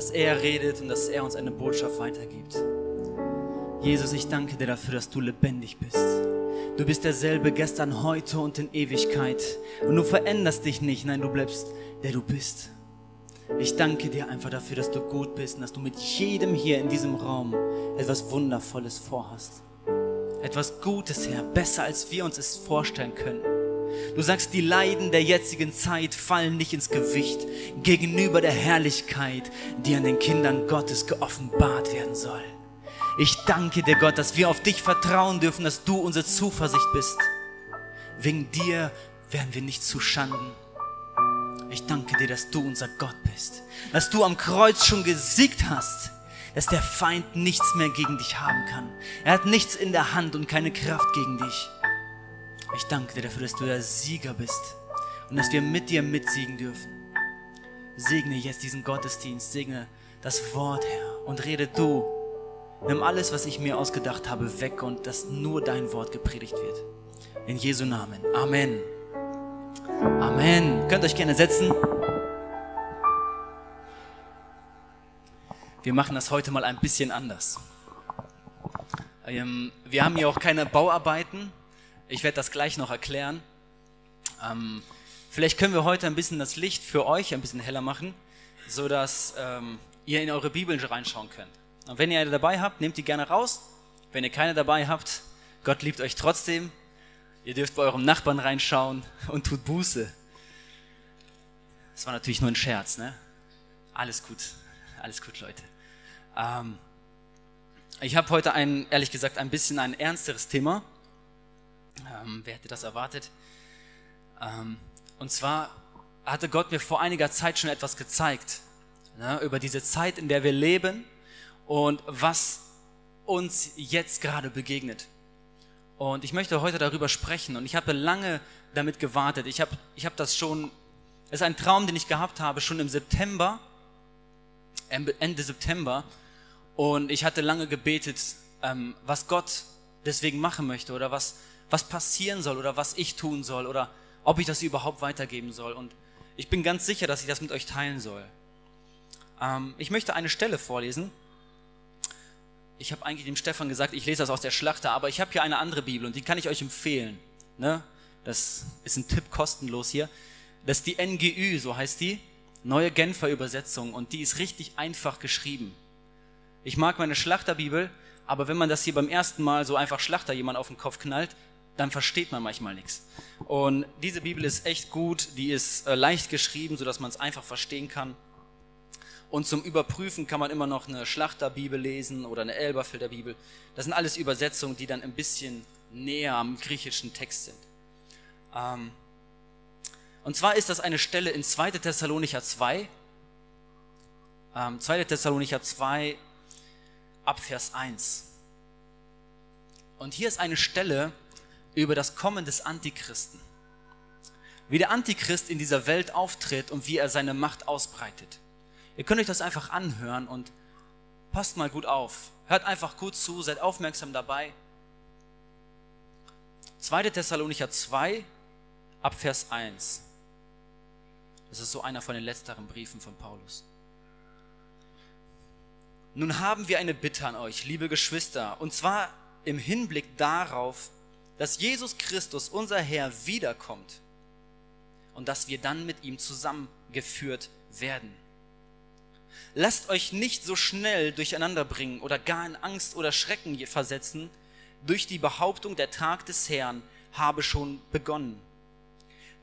dass er redet und dass er uns eine Botschaft weitergibt. Jesus, ich danke dir dafür, dass du lebendig bist. Du bist derselbe gestern, heute und in Ewigkeit. Und du veränderst dich nicht, nein, du bleibst der du bist. Ich danke dir einfach dafür, dass du gut bist und dass du mit jedem hier in diesem Raum etwas Wundervolles vorhast. Etwas Gutes, Herr, besser als wir uns es vorstellen können. Du sagst, die Leiden der jetzigen Zeit fallen nicht ins Gewicht gegenüber der Herrlichkeit, die an den Kindern Gottes geoffenbart werden soll. Ich danke dir, Gott, dass wir auf dich vertrauen dürfen, dass du unsere Zuversicht bist. Wegen dir werden wir nicht zu Schanden. Ich danke dir, dass du unser Gott bist, dass du am Kreuz schon gesiegt hast, dass der Feind nichts mehr gegen dich haben kann. Er hat nichts in der Hand und keine Kraft gegen dich. Ich danke dir dafür, dass du der Sieger bist und dass wir mit dir mitsiegen dürfen. Segne jetzt diesen Gottesdienst, segne das Wort, Herr, und rede du. Nimm alles, was ich mir ausgedacht habe, weg und dass nur dein Wort gepredigt wird. In Jesu Namen. Amen. Amen. Könnt euch gerne setzen. Wir machen das heute mal ein bisschen anders. Ähm, wir haben hier auch keine Bauarbeiten. Ich werde das gleich noch erklären. Ähm, vielleicht können wir heute ein bisschen das Licht für euch ein bisschen heller machen, sodass ähm, ihr in eure Bibeln reinschauen könnt. Und wenn ihr eine dabei habt, nehmt die gerne raus. Wenn ihr keine dabei habt, Gott liebt euch trotzdem. Ihr dürft bei eurem Nachbarn reinschauen und tut Buße. Das war natürlich nur ein Scherz, ne? Alles gut, alles gut, Leute. Ähm, ich habe heute ein, ehrlich gesagt, ein bisschen ein ernsteres Thema. Ähm, wer hätte das erwartet? Ähm, und zwar hatte Gott mir vor einiger Zeit schon etwas gezeigt ne, über diese Zeit, in der wir leben und was uns jetzt gerade begegnet. Und ich möchte heute darüber sprechen und ich habe lange damit gewartet. Ich habe ich hab das schon, es ist ein Traum, den ich gehabt habe, schon im September, Ende September. Und ich hatte lange gebetet, ähm, was Gott deswegen machen möchte oder was, was passieren soll oder was ich tun soll oder ob ich das überhaupt weitergeben soll. Und ich bin ganz sicher, dass ich das mit euch teilen soll. Ähm, ich möchte eine Stelle vorlesen. Ich habe eigentlich dem Stefan gesagt, ich lese das aus der Schlachter, aber ich habe hier eine andere Bibel und die kann ich euch empfehlen. Ne? Das ist ein Tipp kostenlos hier. Das ist die NGÜ, so heißt die, neue Genfer Übersetzung und die ist richtig einfach geschrieben. Ich mag meine Schlachterbibel, aber wenn man das hier beim ersten Mal so einfach Schlachter jemand auf den Kopf knallt, dann versteht man manchmal nichts. Und diese Bibel ist echt gut, die ist äh, leicht geschrieben, sodass man es einfach verstehen kann. Und zum Überprüfen kann man immer noch eine Schlachterbibel lesen oder eine Elberfelder Bibel. Das sind alles Übersetzungen, die dann ein bisschen näher am griechischen Text sind. Ähm, und zwar ist das eine Stelle in 2. Thessalonicher 2. Ähm, 2. Thessalonicher 2 ab Vers 1. Und hier ist eine Stelle, über das Kommen des Antichristen. Wie der Antichrist in dieser Welt auftritt und wie er seine Macht ausbreitet. Ihr könnt euch das einfach anhören und passt mal gut auf. Hört einfach gut zu, seid aufmerksam dabei. 2. Thessalonicher 2 ab Vers 1. Das ist so einer von den letzteren Briefen von Paulus. Nun haben wir eine Bitte an euch, liebe Geschwister, und zwar im Hinblick darauf, dass Jesus Christus, unser Herr, wiederkommt und dass wir dann mit ihm zusammengeführt werden. Lasst euch nicht so schnell durcheinander bringen oder gar in Angst oder Schrecken versetzen durch die Behauptung, der Tag des Herrn habe schon begonnen.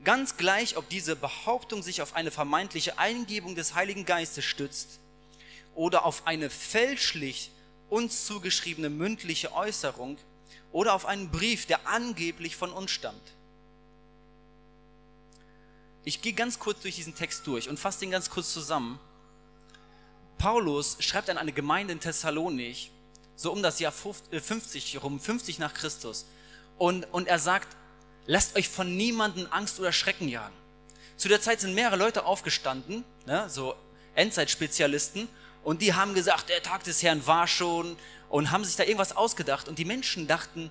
Ganz gleich, ob diese Behauptung sich auf eine vermeintliche Eingebung des Heiligen Geistes stützt oder auf eine fälschlich uns zugeschriebene mündliche Äußerung, oder auf einen Brief, der angeblich von uns stammt. Ich gehe ganz kurz durch diesen Text durch und fasse den ganz kurz zusammen. Paulus schreibt an eine Gemeinde in Thessalonik, so um das Jahr 50 äh, rum, 50 nach Christus. Und, und er sagt, lasst euch von niemandem Angst oder Schrecken jagen. Zu der Zeit sind mehrere Leute aufgestanden, ne, so Endzeitspezialisten, und die haben gesagt, der Tag des Herrn war schon und haben sich da irgendwas ausgedacht. Und die Menschen dachten,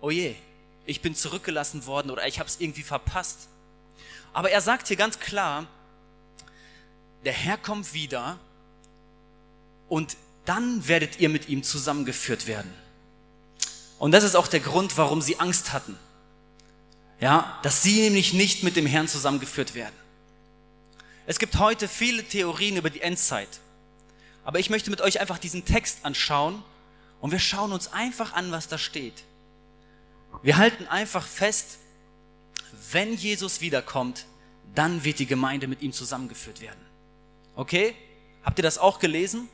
oh je, ich bin zurückgelassen worden oder ich habe es irgendwie verpasst. Aber er sagt hier ganz klar, der Herr kommt wieder und dann werdet ihr mit ihm zusammengeführt werden. Und das ist auch der Grund, warum sie Angst hatten. Ja, dass sie nämlich nicht mit dem Herrn zusammengeführt werden. Es gibt heute viele Theorien über die Endzeit. Aber ich möchte mit euch einfach diesen Text anschauen und wir schauen uns einfach an, was da steht. Wir halten einfach fest, wenn Jesus wiederkommt, dann wird die Gemeinde mit ihm zusammengeführt werden. Okay? Habt ihr das auch gelesen?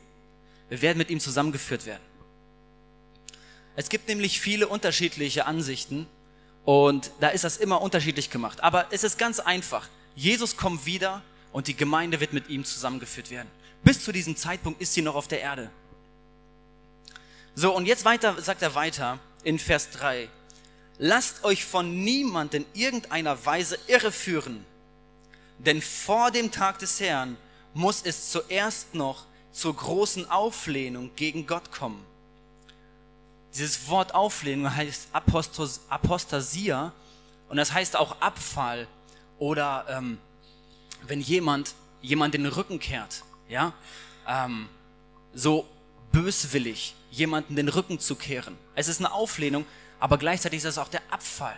Wir werden mit ihm zusammengeführt werden. Es gibt nämlich viele unterschiedliche Ansichten und da ist das immer unterschiedlich gemacht. Aber es ist ganz einfach. Jesus kommt wieder und die Gemeinde wird mit ihm zusammengeführt werden. Bis zu diesem Zeitpunkt ist sie noch auf der Erde. So, und jetzt weiter, sagt er weiter in Vers 3. Lasst euch von niemand in irgendeiner Weise irreführen, denn vor dem Tag des Herrn muss es zuerst noch zur großen Auflehnung gegen Gott kommen. Dieses Wort Auflehnung heißt Apostos, Apostasia und das heißt auch Abfall oder ähm, wenn jemand jemand den Rücken kehrt, ja, ähm, so böswillig jemanden den Rücken zu kehren. Es ist eine Auflehnung, aber gleichzeitig ist es auch der Abfall.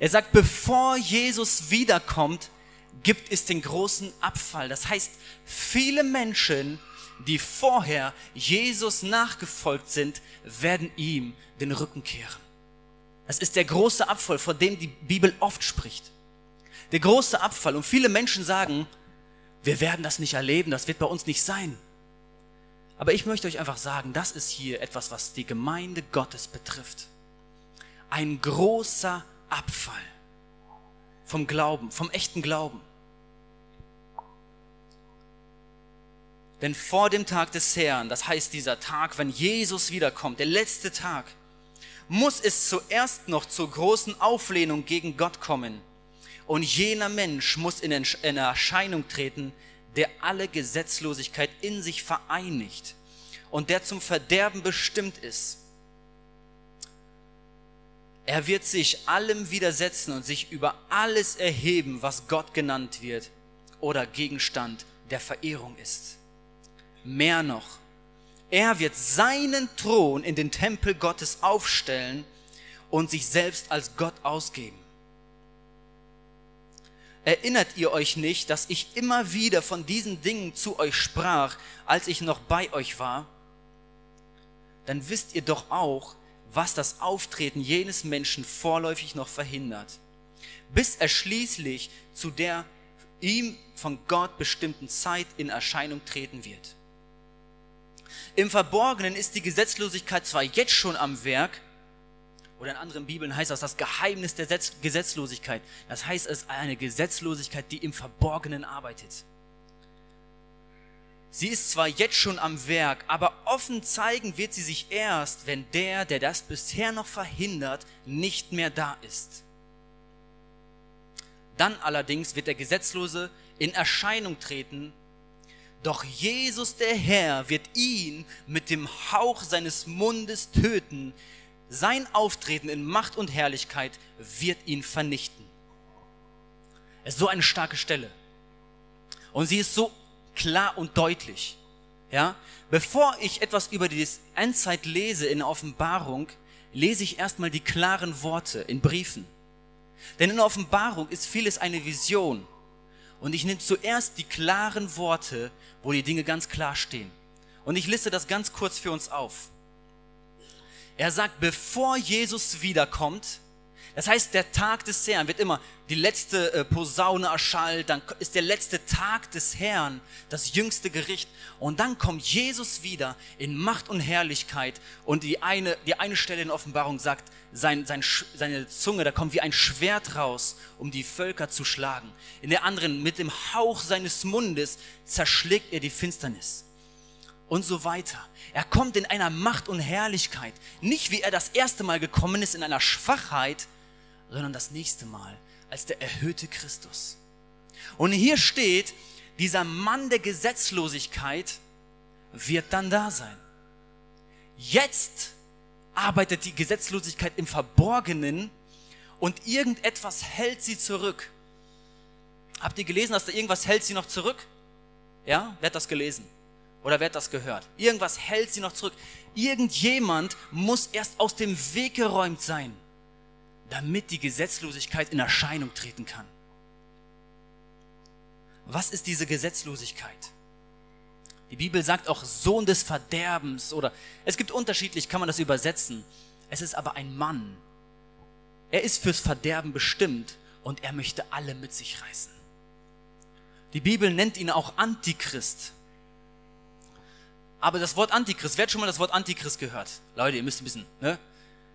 Er sagt, bevor Jesus wiederkommt, gibt es den großen Abfall. Das heißt, viele Menschen, die vorher Jesus nachgefolgt sind, werden ihm den Rücken kehren. Das ist der große Abfall, vor dem die Bibel oft spricht. Der große Abfall. Und viele Menschen sagen, wir werden das nicht erleben, das wird bei uns nicht sein. Aber ich möchte euch einfach sagen, das ist hier etwas, was die Gemeinde Gottes betrifft. Ein großer Abfall vom Glauben, vom echten Glauben. Denn vor dem Tag des Herrn, das heißt dieser Tag, wenn Jesus wiederkommt, der letzte Tag, muss es zuerst noch zur großen Auflehnung gegen Gott kommen. Und jener Mensch muss in Erscheinung treten, der alle Gesetzlosigkeit in sich vereinigt und der zum Verderben bestimmt ist. Er wird sich allem widersetzen und sich über alles erheben, was Gott genannt wird oder Gegenstand der Verehrung ist. Mehr noch, er wird seinen Thron in den Tempel Gottes aufstellen und sich selbst als Gott ausgeben. Erinnert ihr euch nicht, dass ich immer wieder von diesen Dingen zu euch sprach, als ich noch bei euch war? Dann wisst ihr doch auch, was das Auftreten jenes Menschen vorläufig noch verhindert, bis er schließlich zu der ihm von Gott bestimmten Zeit in Erscheinung treten wird. Im Verborgenen ist die Gesetzlosigkeit zwar jetzt schon am Werk, oder in anderen Bibeln heißt das das Geheimnis der Gesetzlosigkeit. Das heißt, es ist eine Gesetzlosigkeit, die im Verborgenen arbeitet. Sie ist zwar jetzt schon am Werk, aber offen zeigen wird sie sich erst, wenn der, der das bisher noch verhindert, nicht mehr da ist. Dann allerdings wird der Gesetzlose in Erscheinung treten, doch Jesus der Herr wird ihn mit dem Hauch seines Mundes töten, sein Auftreten in Macht und Herrlichkeit wird ihn vernichten. Es ist so eine starke Stelle. Und sie ist so klar und deutlich. Ja? Bevor ich etwas über die Endzeit lese in Offenbarung, lese ich erstmal die klaren Worte in Briefen. Denn in Offenbarung ist vieles eine Vision. Und ich nehme zuerst die klaren Worte, wo die Dinge ganz klar stehen. Und ich liste das ganz kurz für uns auf. Er sagt, bevor Jesus wiederkommt, das heißt, der Tag des Herrn wird immer die letzte äh, Posaune erschallt, dann ist der letzte Tag des Herrn, das jüngste Gericht. Und dann kommt Jesus wieder in Macht und Herrlichkeit. Und die eine, die eine Stelle in Offenbarung sagt, sein, sein, seine Zunge, da kommt wie ein Schwert raus, um die Völker zu schlagen. In der anderen, mit dem Hauch seines Mundes zerschlägt er die Finsternis. Und so weiter. Er kommt in einer Macht und Herrlichkeit. Nicht wie er das erste Mal gekommen ist in einer Schwachheit, sondern das nächste Mal als der erhöhte Christus. Und hier steht, dieser Mann der Gesetzlosigkeit wird dann da sein. Jetzt arbeitet die Gesetzlosigkeit im Verborgenen und irgendetwas hält sie zurück. Habt ihr gelesen, dass da irgendwas hält sie noch zurück? Ja, wer hat das gelesen? Oder wer hat das gehört? Irgendwas hält sie noch zurück. Irgendjemand muss erst aus dem Weg geräumt sein, damit die Gesetzlosigkeit in Erscheinung treten kann. Was ist diese Gesetzlosigkeit? Die Bibel sagt auch Sohn des Verderbens oder es gibt unterschiedlich, kann man das übersetzen. Es ist aber ein Mann. Er ist fürs Verderben bestimmt und er möchte alle mit sich reißen. Die Bibel nennt ihn auch Antichrist. Aber das Wort Antichrist, wer hat schon mal das Wort Antichrist gehört? Leute, ihr müsst ein bisschen, ne?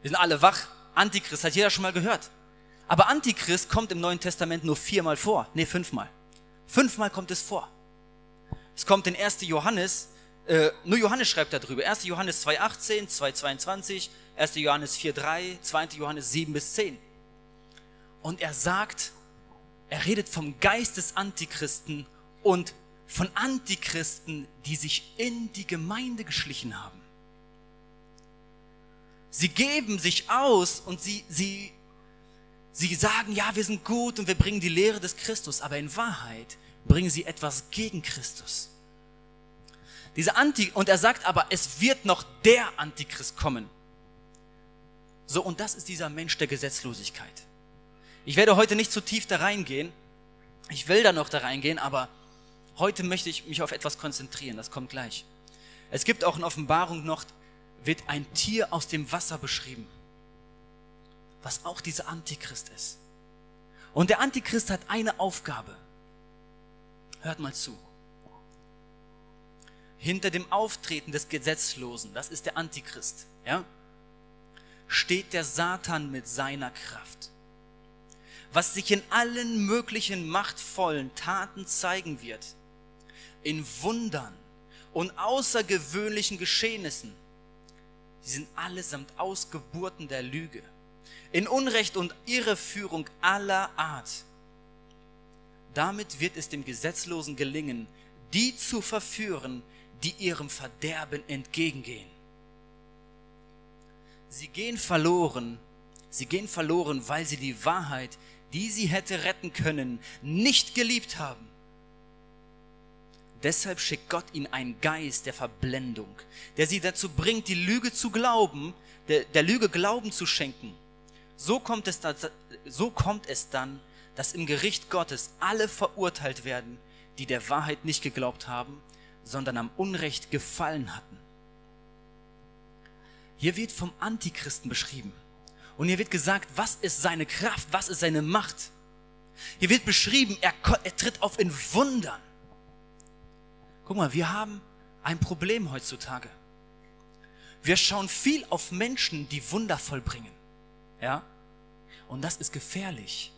Wir sind alle wach. Antichrist hat jeder schon mal gehört. Aber Antichrist kommt im Neuen Testament nur viermal vor. Nee, fünfmal. Fünfmal kommt es vor. Es kommt in 1. Johannes, äh, nur Johannes schreibt darüber. 1. Johannes 2,18, 2,22, 1. Johannes 4,3, 2. Johannes 7 bis 10. Und er sagt, er redet vom Geist des Antichristen und von Antichristen, die sich in die Gemeinde geschlichen haben. Sie geben sich aus und sie, sie, sie sagen, ja, wir sind gut und wir bringen die Lehre des Christus, aber in Wahrheit bringen sie etwas gegen Christus. Diese Anti und er sagt aber, es wird noch der Antichrist kommen. So, und das ist dieser Mensch der Gesetzlosigkeit. Ich werde heute nicht zu tief da reingehen. Ich will da noch da reingehen, aber heute möchte ich mich auf etwas konzentrieren. Das kommt gleich. Es gibt auch in Offenbarung noch, wird ein Tier aus dem Wasser beschrieben, was auch dieser Antichrist ist. Und der Antichrist hat eine Aufgabe. Hört mal zu. Hinter dem Auftreten des Gesetzlosen, das ist der Antichrist, ja, steht der Satan mit seiner Kraft. Was sich in allen möglichen machtvollen Taten zeigen wird, in Wundern und außergewöhnlichen Geschehnissen, die sind allesamt Ausgeburten der Lüge, in Unrecht und Irreführung aller Art damit wird es dem Gesetzlosen gelingen, die zu verführen, die ihrem Verderben entgegengehen. Sie gehen verloren, sie gehen verloren, weil sie die Wahrheit, die sie hätte retten können, nicht geliebt haben. Deshalb schickt Gott ihnen einen Geist der Verblendung, der sie dazu bringt, die Lüge zu glauben, der, der Lüge Glauben zu schenken. So kommt es, so kommt es dann, dass im Gericht Gottes alle verurteilt werden, die der Wahrheit nicht geglaubt haben, sondern am Unrecht gefallen hatten. Hier wird vom Antichristen beschrieben. Und hier wird gesagt, was ist seine Kraft, was ist seine Macht. Hier wird beschrieben, er, er tritt auf in Wundern. Guck mal, wir haben ein Problem heutzutage. Wir schauen viel auf Menschen, die Wunder vollbringen. Ja? Und das ist gefährlich.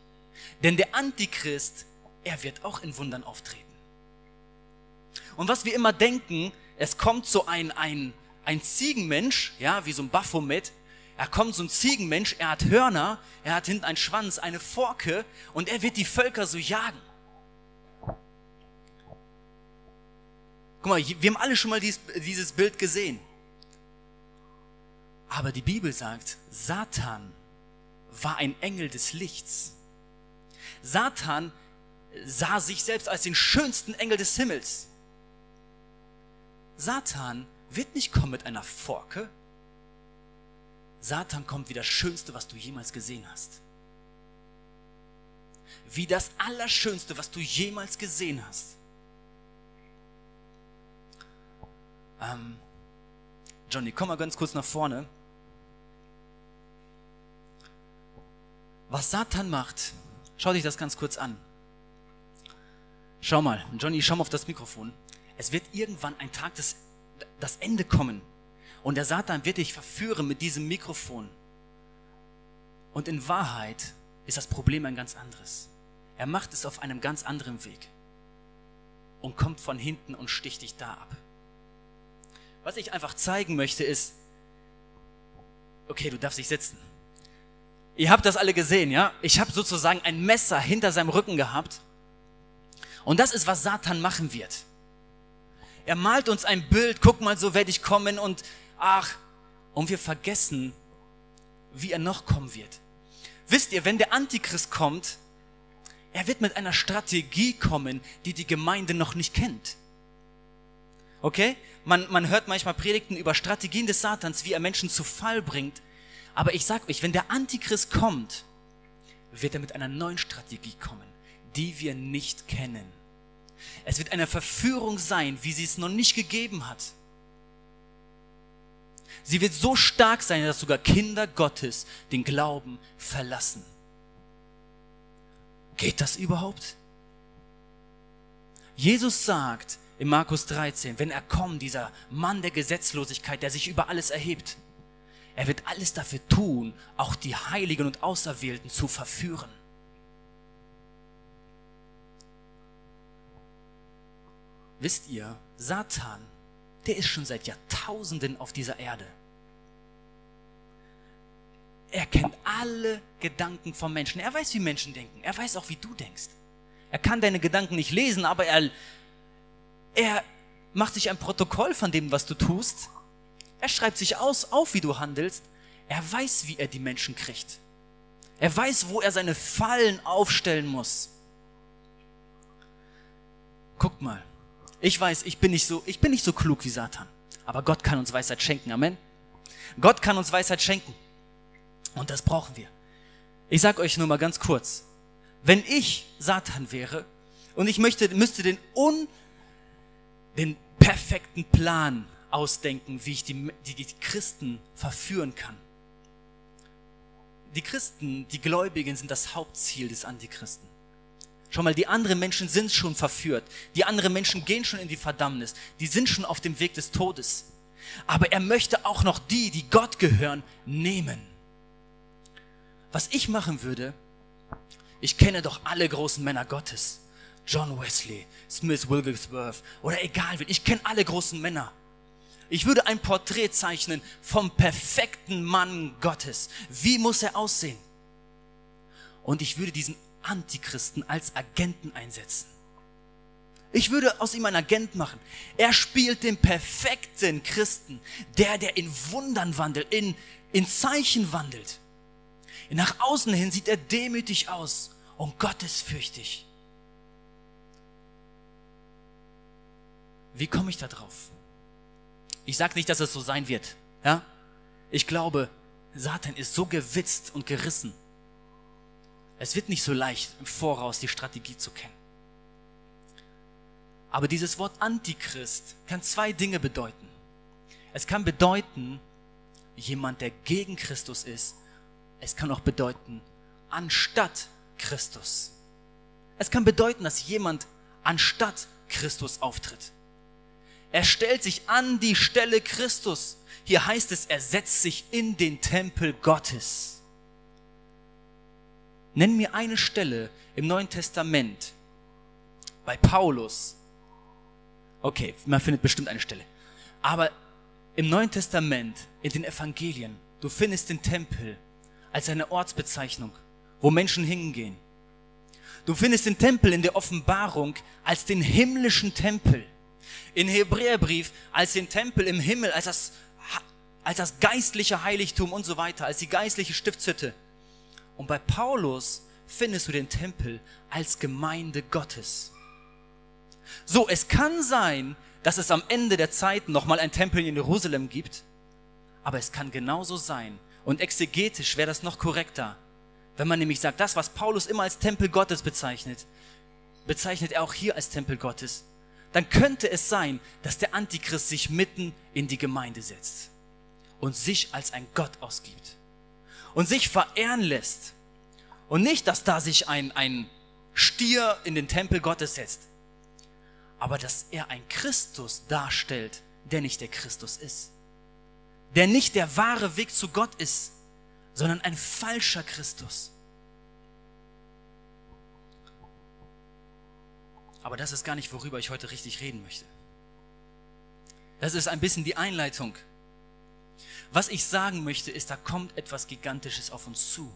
Denn der Antichrist, er wird auch in Wundern auftreten. Und was wir immer denken, es kommt so ein, ein, ein Ziegenmensch, ja, wie so ein Baphomet, er kommt so ein Ziegenmensch, er hat Hörner, er hat hinten einen Schwanz, eine Forke und er wird die Völker so jagen. Guck mal, wir haben alle schon mal dies, dieses Bild gesehen. Aber die Bibel sagt, Satan war ein Engel des Lichts. Satan sah sich selbst als den schönsten Engel des Himmels. Satan wird nicht kommen mit einer Forke. Satan kommt wie das Schönste, was du jemals gesehen hast. Wie das Allerschönste, was du jemals gesehen hast. Ähm, Johnny, komm mal ganz kurz nach vorne. Was Satan macht, Schau dich das ganz kurz an. Schau mal, Johnny, schau mal auf das Mikrofon. Es wird irgendwann ein Tag des, das Ende kommen. Und der Satan wird dich verführen mit diesem Mikrofon. Und in Wahrheit ist das Problem ein ganz anderes. Er macht es auf einem ganz anderen Weg und kommt von hinten und sticht dich da ab. Was ich einfach zeigen möchte ist, okay, du darfst dich setzen. Ihr habt das alle gesehen, ja? Ich habe sozusagen ein Messer hinter seinem Rücken gehabt. Und das ist, was Satan machen wird. Er malt uns ein Bild, guck mal, so werde ich kommen und ach, und wir vergessen, wie er noch kommen wird. Wisst ihr, wenn der Antichrist kommt, er wird mit einer Strategie kommen, die die Gemeinde noch nicht kennt. Okay? Man, man hört manchmal Predigten über Strategien des Satans, wie er Menschen zu Fall bringt. Aber ich sage euch, wenn der Antichrist kommt, wird er mit einer neuen Strategie kommen, die wir nicht kennen. Es wird eine Verführung sein, wie sie es noch nicht gegeben hat. Sie wird so stark sein, dass sogar Kinder Gottes den Glauben verlassen. Geht das überhaupt? Jesus sagt in Markus 13, wenn er kommt, dieser Mann der Gesetzlosigkeit, der sich über alles erhebt, er wird alles dafür tun, auch die Heiligen und Auserwählten zu verführen. Wisst ihr, Satan, der ist schon seit Jahrtausenden auf dieser Erde. Er kennt alle Gedanken von Menschen. Er weiß, wie Menschen denken. Er weiß auch, wie du denkst. Er kann deine Gedanken nicht lesen, aber er, er macht sich ein Protokoll von dem, was du tust. Er schreibt sich aus, auf, wie du handelst. Er weiß, wie er die Menschen kriegt. Er weiß, wo er seine Fallen aufstellen muss. Guckt mal. Ich weiß, ich bin nicht so, ich bin nicht so klug wie Satan. Aber Gott kann uns Weisheit schenken. Amen. Gott kann uns Weisheit schenken. Und das brauchen wir. Ich sag euch nur mal ganz kurz. Wenn ich Satan wäre und ich möchte, müsste den un, den perfekten Plan ausdenken, wie ich die, die, die Christen verführen kann. Die Christen, die Gläubigen sind das Hauptziel des Antichristen. Schau mal, die anderen Menschen sind schon verführt. Die anderen Menschen gehen schon in die Verdammnis. Die sind schon auf dem Weg des Todes. Aber er möchte auch noch die, die Gott gehören, nehmen. Was ich machen würde, ich kenne doch alle großen Männer Gottes. John Wesley, Smith Wigglesworth oder egal wen. Ich kenne alle großen Männer. Ich würde ein Porträt zeichnen vom perfekten Mann Gottes. Wie muss er aussehen? Und ich würde diesen Antichristen als Agenten einsetzen. Ich würde aus ihm einen Agent machen. Er spielt den perfekten Christen, der, der in Wundern wandelt, in, in Zeichen wandelt. Nach außen hin sieht er demütig aus und gottesfürchtig. Wie komme ich da drauf? Ich sage nicht, dass es so sein wird. Ja? Ich glaube, Satan ist so gewitzt und gerissen, es wird nicht so leicht, im Voraus die Strategie zu kennen. Aber dieses Wort Antichrist kann zwei Dinge bedeuten. Es kann bedeuten, jemand, der gegen Christus ist. Es kann auch bedeuten, anstatt Christus. Es kann bedeuten, dass jemand anstatt Christus auftritt. Er stellt sich an die Stelle Christus. Hier heißt es, er setzt sich in den Tempel Gottes. Nenn mir eine Stelle im Neuen Testament bei Paulus. Okay, man findet bestimmt eine Stelle. Aber im Neuen Testament, in den Evangelien, du findest den Tempel als eine Ortsbezeichnung, wo Menschen hingehen. Du findest den Tempel in der Offenbarung als den himmlischen Tempel. In Hebräerbrief als den Tempel im Himmel, als das, als das geistliche Heiligtum und so weiter, als die geistliche Stiftshütte. Und bei Paulus findest du den Tempel als Gemeinde Gottes. So, es kann sein, dass es am Ende der Zeit nochmal ein Tempel in Jerusalem gibt, aber es kann genauso sein, und exegetisch wäre das noch korrekter, wenn man nämlich sagt, das, was Paulus immer als Tempel Gottes bezeichnet, bezeichnet er auch hier als Tempel Gottes, dann könnte es sein, dass der Antichrist sich mitten in die Gemeinde setzt und sich als ein Gott ausgibt und sich verehren lässt. Und nicht, dass da sich ein, ein Stier in den Tempel Gottes setzt, aber dass er ein Christus darstellt, der nicht der Christus ist. Der nicht der wahre Weg zu Gott ist, sondern ein falscher Christus. Aber das ist gar nicht, worüber ich heute richtig reden möchte. Das ist ein bisschen die Einleitung. Was ich sagen möchte, ist, da kommt etwas Gigantisches auf uns zu.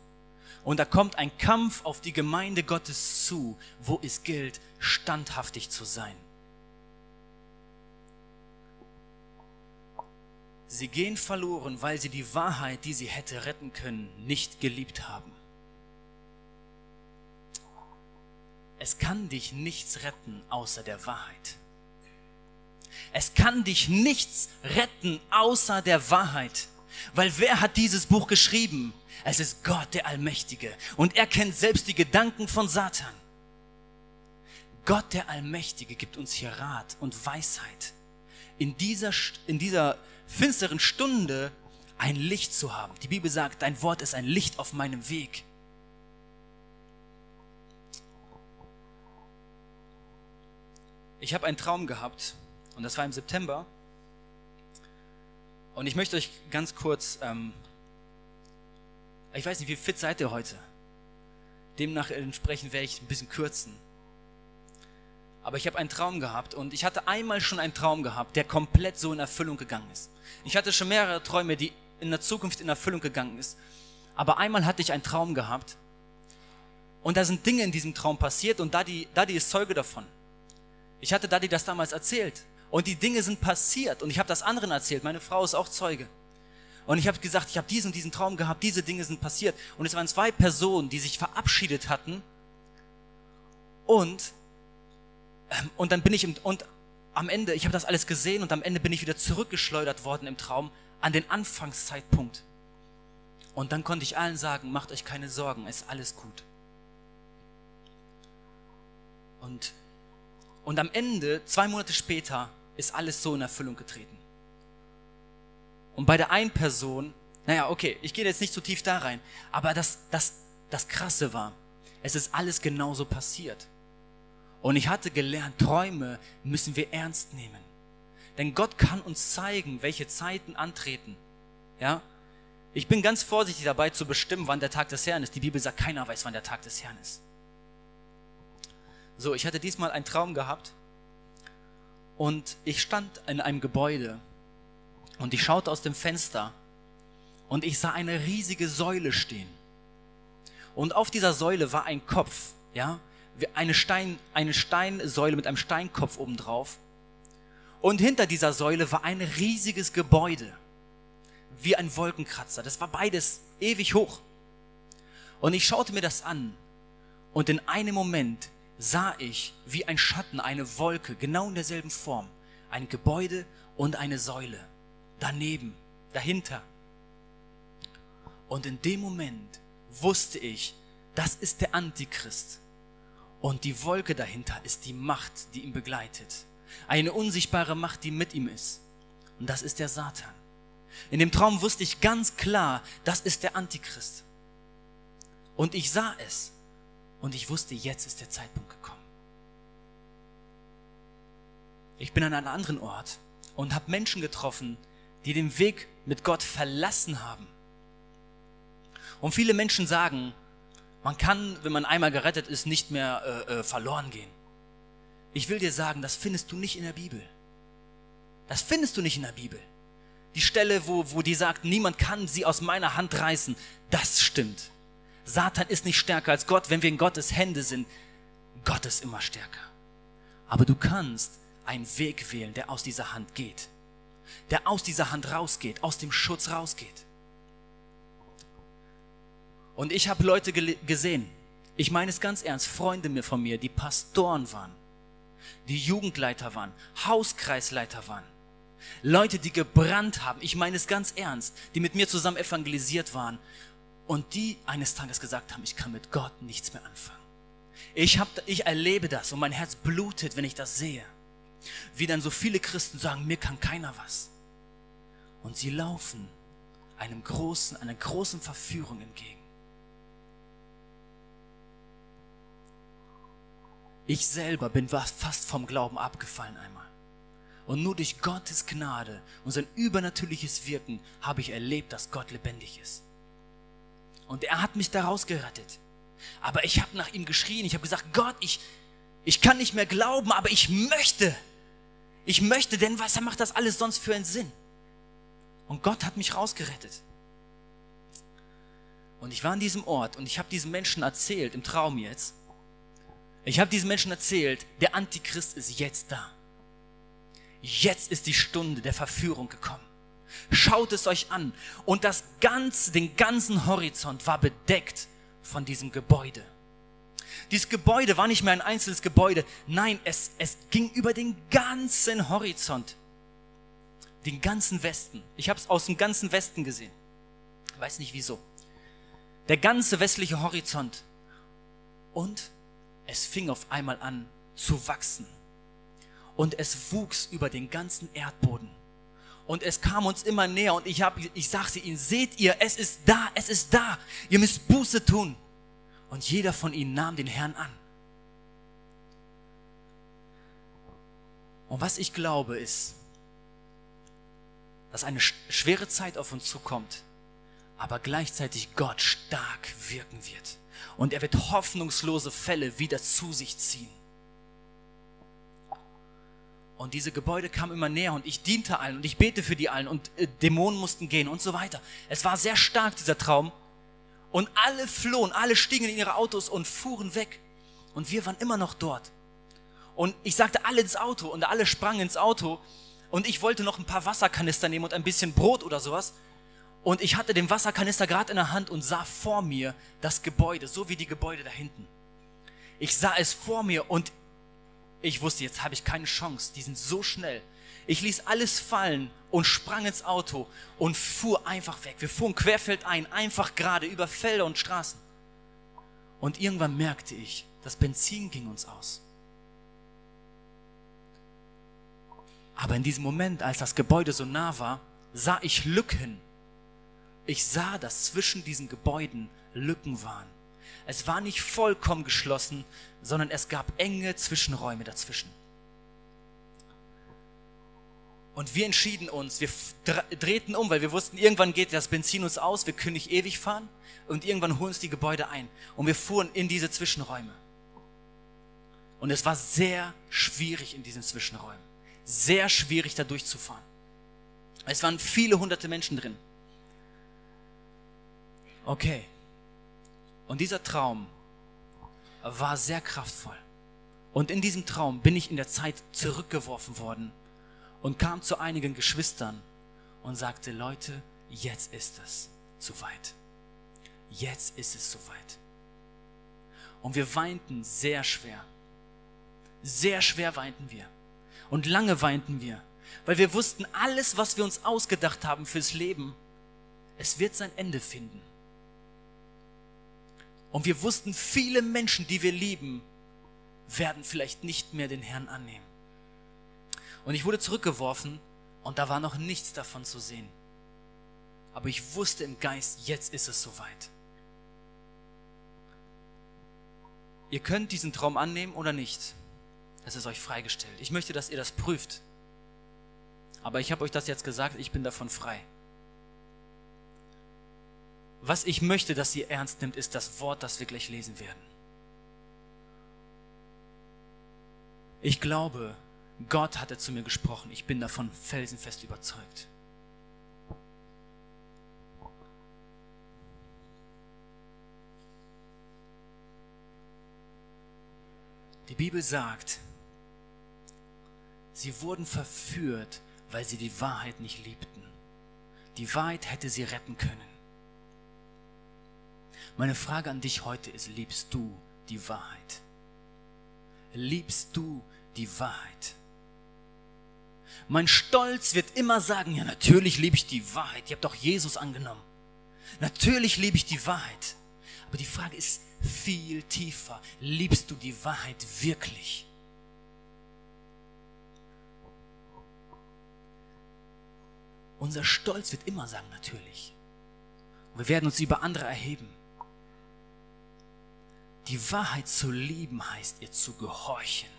Und da kommt ein Kampf auf die Gemeinde Gottes zu, wo es gilt, standhaftig zu sein. Sie gehen verloren, weil sie die Wahrheit, die sie hätte retten können, nicht geliebt haben. Es kann dich nichts retten außer der Wahrheit. Es kann dich nichts retten außer der Wahrheit. Weil wer hat dieses Buch geschrieben? Es ist Gott, der Allmächtige. Und er kennt selbst die Gedanken von Satan. Gott, der Allmächtige, gibt uns hier Rat und Weisheit. In dieser, in dieser finsteren Stunde ein Licht zu haben. Die Bibel sagt, dein Wort ist ein Licht auf meinem Weg. Ich habe einen Traum gehabt und das war im September. Und ich möchte euch ganz kurz, ähm, ich weiß nicht, wie fit seid ihr heute? Demnach entsprechend werde ich ein bisschen kürzen. Aber ich habe einen Traum gehabt und ich hatte einmal schon einen Traum gehabt, der komplett so in Erfüllung gegangen ist. Ich hatte schon mehrere Träume, die in der Zukunft in Erfüllung gegangen ist. Aber einmal hatte ich einen Traum gehabt und da sind Dinge in diesem Traum passiert und Daddy, Daddy ist Zeuge davon. Ich hatte Daddy das damals erzählt und die Dinge sind passiert und ich habe das anderen erzählt. Meine Frau ist auch Zeuge. Und ich habe gesagt, ich habe diesen und diesen Traum gehabt, diese Dinge sind passiert. Und es waren zwei Personen, die sich verabschiedet hatten. Und, ähm, und dann bin ich, im, und am Ende, ich habe das alles gesehen und am Ende bin ich wieder zurückgeschleudert worden im Traum an den Anfangszeitpunkt. Und dann konnte ich allen sagen, macht euch keine Sorgen, es ist alles gut. Und und am Ende, zwei Monate später, ist alles so in Erfüllung getreten. Und bei der einen Person, naja, okay, ich gehe jetzt nicht so tief da rein, aber das, das, das Krasse war, es ist alles genauso passiert. Und ich hatte gelernt, Träume müssen wir ernst nehmen. Denn Gott kann uns zeigen, welche Zeiten antreten. Ja? Ich bin ganz vorsichtig dabei zu bestimmen, wann der Tag des Herrn ist. Die Bibel sagt, keiner weiß, wann der Tag des Herrn ist. So, ich hatte diesmal einen Traum gehabt und ich stand in einem Gebäude und ich schaute aus dem Fenster und ich sah eine riesige Säule stehen. Und auf dieser Säule war ein Kopf, ja, eine, Stein, eine Steinsäule mit einem Steinkopf obendrauf. Und hinter dieser Säule war ein riesiges Gebäude, wie ein Wolkenkratzer. Das war beides ewig hoch. Und ich schaute mir das an und in einem Moment sah ich wie ein Schatten eine Wolke, genau in derselben Form, ein Gebäude und eine Säule, daneben, dahinter. Und in dem Moment wusste ich, das ist der Antichrist. Und die Wolke dahinter ist die Macht, die ihn begleitet. Eine unsichtbare Macht, die mit ihm ist. Und das ist der Satan. In dem Traum wusste ich ganz klar, das ist der Antichrist. Und ich sah es. Und ich wusste, jetzt ist der Zeitpunkt gekommen. Ich bin an einem anderen Ort und habe Menschen getroffen, die den Weg mit Gott verlassen haben. Und viele Menschen sagen, man kann, wenn man einmal gerettet ist, nicht mehr äh, äh, verloren gehen. Ich will dir sagen, das findest du nicht in der Bibel. Das findest du nicht in der Bibel. Die Stelle, wo, wo die sagt, niemand kann sie aus meiner Hand reißen, das stimmt. Satan ist nicht stärker als Gott. Wenn wir in Gottes Hände sind, Gott ist immer stärker. Aber du kannst einen Weg wählen, der aus dieser Hand geht. Der aus dieser Hand rausgeht, aus dem Schutz rausgeht. Und ich habe Leute gesehen, ich meine es ganz ernst, Freunde mir von mir, die Pastoren waren, die Jugendleiter waren, Hauskreisleiter waren, Leute, die gebrannt haben, ich meine es ganz ernst, die mit mir zusammen evangelisiert waren und die eines Tages gesagt haben, ich kann mit Gott nichts mehr anfangen. Ich, hab, ich erlebe das und mein Herz blutet, wenn ich das sehe. Wie dann so viele Christen sagen, mir kann keiner was. Und sie laufen einem großen, einer großen Verführung entgegen. Ich selber bin fast vom Glauben abgefallen einmal. Und nur durch Gottes Gnade und sein übernatürliches Wirken habe ich erlebt, dass Gott lebendig ist. Und er hat mich daraus gerettet. Aber ich habe nach ihm geschrien. Ich habe gesagt, Gott, ich, ich kann nicht mehr glauben, aber ich möchte. Ich möchte, denn was macht das alles sonst für einen Sinn? Und Gott hat mich rausgerettet. Und ich war an diesem Ort und ich habe diesen Menschen erzählt, im Traum jetzt. Ich habe diesen Menschen erzählt, der Antichrist ist jetzt da. Jetzt ist die Stunde der Verführung gekommen. Schaut es euch an. Und das ganze, den ganzen Horizont war bedeckt von diesem Gebäude. Dieses Gebäude war nicht mehr ein einzelnes Gebäude. Nein, es, es ging über den ganzen Horizont. Den ganzen Westen. Ich habe es aus dem ganzen Westen gesehen. Weiß nicht wieso. Der ganze westliche Horizont. Und es fing auf einmal an zu wachsen. Und es wuchs über den ganzen Erdboden. Und es kam uns immer näher und ich, hab, ich sagte ihnen, seht ihr, es ist da, es ist da. Ihr müsst Buße tun. Und jeder von ihnen nahm den Herrn an. Und was ich glaube ist, dass eine schwere Zeit auf uns zukommt, aber gleichzeitig Gott stark wirken wird. Und er wird hoffnungslose Fälle wieder zu sich ziehen. Und diese Gebäude kamen immer näher und ich diente allen und ich bete für die allen und äh, Dämonen mussten gehen und so weiter. Es war sehr stark, dieser Traum. Und alle flohen, alle stiegen in ihre Autos und fuhren weg. Und wir waren immer noch dort. Und ich sagte alle ins Auto und alle sprangen ins Auto. Und ich wollte noch ein paar Wasserkanister nehmen und ein bisschen Brot oder sowas. Und ich hatte den Wasserkanister gerade in der Hand und sah vor mir das Gebäude, so wie die Gebäude da hinten. Ich sah es vor mir und ich wusste, jetzt habe ich keine Chance. Die sind so schnell. Ich ließ alles fallen und sprang ins Auto und fuhr einfach weg. Wir fuhren querfeldein, einfach gerade über Felder und Straßen. Und irgendwann merkte ich, das Benzin ging uns aus. Aber in diesem Moment, als das Gebäude so nah war, sah ich Lücken. Ich sah, dass zwischen diesen Gebäuden Lücken waren. Es war nicht vollkommen geschlossen, sondern es gab enge Zwischenräume dazwischen. Und wir entschieden uns, wir drehten um, weil wir wussten, irgendwann geht das Benzin uns aus, wir können nicht ewig fahren und irgendwann holen uns die Gebäude ein. Und wir fuhren in diese Zwischenräume. Und es war sehr schwierig in diesen Zwischenräumen. Sehr schwierig da durchzufahren. Es waren viele hunderte Menschen drin. Okay. Und dieser Traum war sehr kraftvoll. Und in diesem Traum bin ich in der Zeit zurückgeworfen worden und kam zu einigen Geschwistern und sagte, Leute, jetzt ist es soweit. Jetzt ist es soweit. Und wir weinten sehr schwer. Sehr schwer weinten wir. Und lange weinten wir, weil wir wussten, alles, was wir uns ausgedacht haben fürs Leben, es wird sein Ende finden. Und wir wussten, viele Menschen, die wir lieben, werden vielleicht nicht mehr den Herrn annehmen. Und ich wurde zurückgeworfen und da war noch nichts davon zu sehen. Aber ich wusste im Geist, jetzt ist es soweit. Ihr könnt diesen Traum annehmen oder nicht. Das ist euch freigestellt. Ich möchte, dass ihr das prüft. Aber ich habe euch das jetzt gesagt, ich bin davon frei. Was ich möchte, dass ihr ernst nimmt, ist das Wort, das wir gleich lesen werden. Ich glaube, Gott hatte zu mir gesprochen. Ich bin davon felsenfest überzeugt. Die Bibel sagt, sie wurden verführt, weil sie die Wahrheit nicht liebten. Die Wahrheit hätte sie retten können. Meine Frage an dich heute ist, liebst du die Wahrheit? Liebst du die Wahrheit? Mein Stolz wird immer sagen, ja natürlich liebe ich die Wahrheit, ich habe doch Jesus angenommen. Natürlich liebe ich die Wahrheit. Aber die Frage ist viel tiefer. Liebst du die Wahrheit wirklich? Unser Stolz wird immer sagen, natürlich. Und wir werden uns über andere erheben. Die Wahrheit zu lieben heißt ihr zu gehorchen,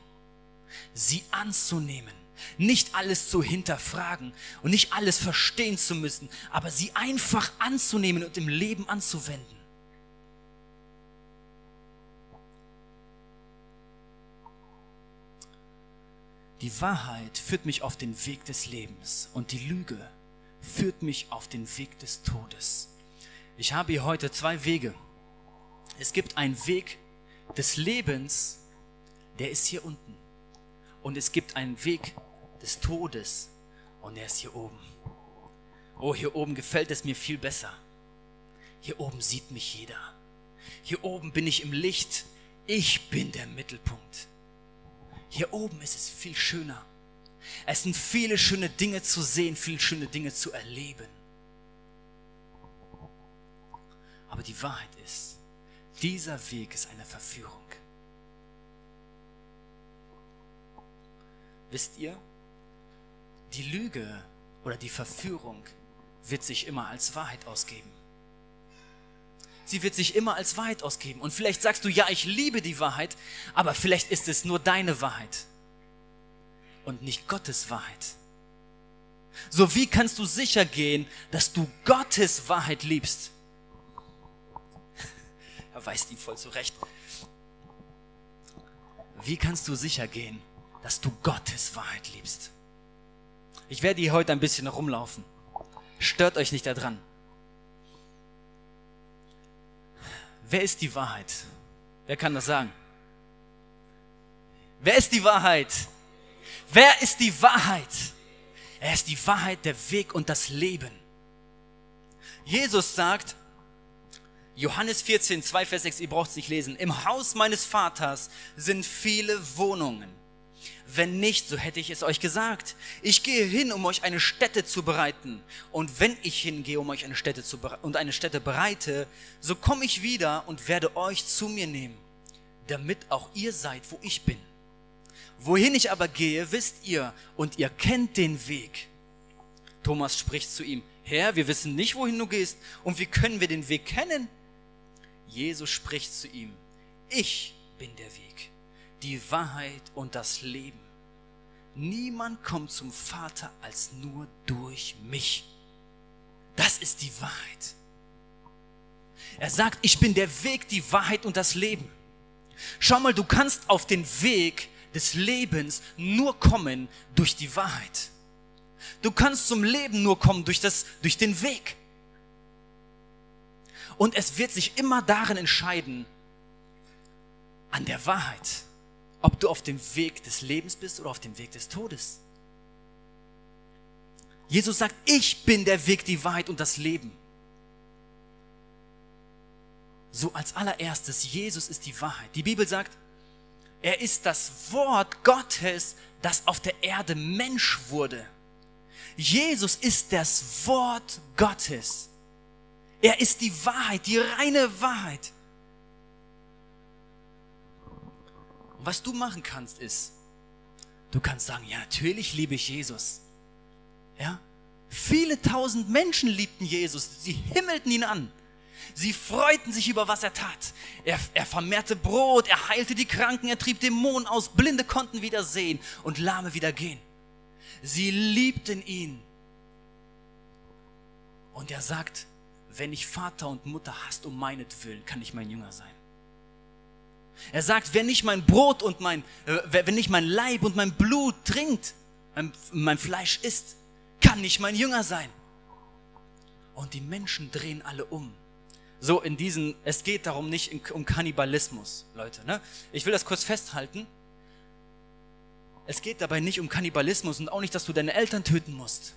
sie anzunehmen, nicht alles zu hinterfragen und nicht alles verstehen zu müssen, aber sie einfach anzunehmen und im Leben anzuwenden. Die Wahrheit führt mich auf den Weg des Lebens und die Lüge führt mich auf den Weg des Todes. Ich habe hier heute zwei Wege. Es gibt einen Weg des Lebens, der ist hier unten. Und es gibt einen Weg des Todes und der ist hier oben. Oh, hier oben gefällt es mir viel besser. Hier oben sieht mich jeder. Hier oben bin ich im Licht. Ich bin der Mittelpunkt. Hier oben ist es viel schöner. Es sind viele schöne Dinge zu sehen, viele schöne Dinge zu erleben. Aber die Wahrheit ist, dieser Weg ist eine Verführung. Wisst ihr, die Lüge oder die Verführung wird sich immer als Wahrheit ausgeben. Sie wird sich immer als Wahrheit ausgeben. Und vielleicht sagst du, ja, ich liebe die Wahrheit, aber vielleicht ist es nur deine Wahrheit und nicht Gottes Wahrheit. So wie kannst du sicher gehen, dass du Gottes Wahrheit liebst? Er weist ihn voll zurecht. Wie kannst du sicher gehen, dass du Gottes Wahrheit liebst? Ich werde hier heute ein bisschen rumlaufen. Stört euch nicht daran. Wer ist die Wahrheit? Wer kann das sagen? Wer ist die Wahrheit? Wer ist die Wahrheit? Er ist die Wahrheit, der Weg und das Leben. Jesus sagt, Johannes 14, 2, Vers 6, ihr braucht es nicht lesen, im Haus meines Vaters sind viele Wohnungen. Wenn nicht, so hätte ich es euch gesagt. Ich gehe hin, um euch eine Stätte zu bereiten. Und wenn ich hingehe, um euch eine Stätte zu und eine Stätte bereite, so komme ich wieder und werde euch zu mir nehmen, damit auch ihr seid, wo ich bin. Wohin ich aber gehe, wisst ihr, und ihr kennt den Weg. Thomas spricht zu ihm, Herr, wir wissen nicht, wohin du gehst, und wie können wir den Weg kennen? Jesus spricht zu ihm, ich bin der Weg die Wahrheit und das Leben. Niemand kommt zum Vater als nur durch mich. Das ist die Wahrheit. Er sagt, ich bin der Weg, die Wahrheit und das Leben. Schau mal, du kannst auf den Weg des Lebens nur kommen durch die Wahrheit. Du kannst zum Leben nur kommen durch, das, durch den Weg. Und es wird sich immer darin entscheiden, an der Wahrheit ob du auf dem Weg des Lebens bist oder auf dem Weg des Todes. Jesus sagt, ich bin der Weg, die Wahrheit und das Leben. So als allererstes, Jesus ist die Wahrheit. Die Bibel sagt, er ist das Wort Gottes, das auf der Erde Mensch wurde. Jesus ist das Wort Gottes. Er ist die Wahrheit, die reine Wahrheit. was du machen kannst, ist, du kannst sagen, ja, natürlich liebe ich Jesus. Ja? Viele tausend Menschen liebten Jesus. Sie himmelten ihn an. Sie freuten sich über, was er tat. Er, er vermehrte Brot, er heilte die Kranken, er trieb Dämonen aus, Blinde konnten wieder sehen und Lahme wieder gehen. Sie liebten ihn. Und er sagt, wenn ich Vater und Mutter hast um meinetwillen, kann ich mein Jünger sein. Er sagt, wer nicht mein Brot und mein, äh, wenn nicht mein Leib und mein Blut trinkt, mein, mein Fleisch isst, kann nicht mein Jünger sein. Und die Menschen drehen alle um. So in diesen, es geht darum nicht um Kannibalismus, Leute. Ne? Ich will das kurz festhalten. Es geht dabei nicht um Kannibalismus und auch nicht, dass du deine Eltern töten musst.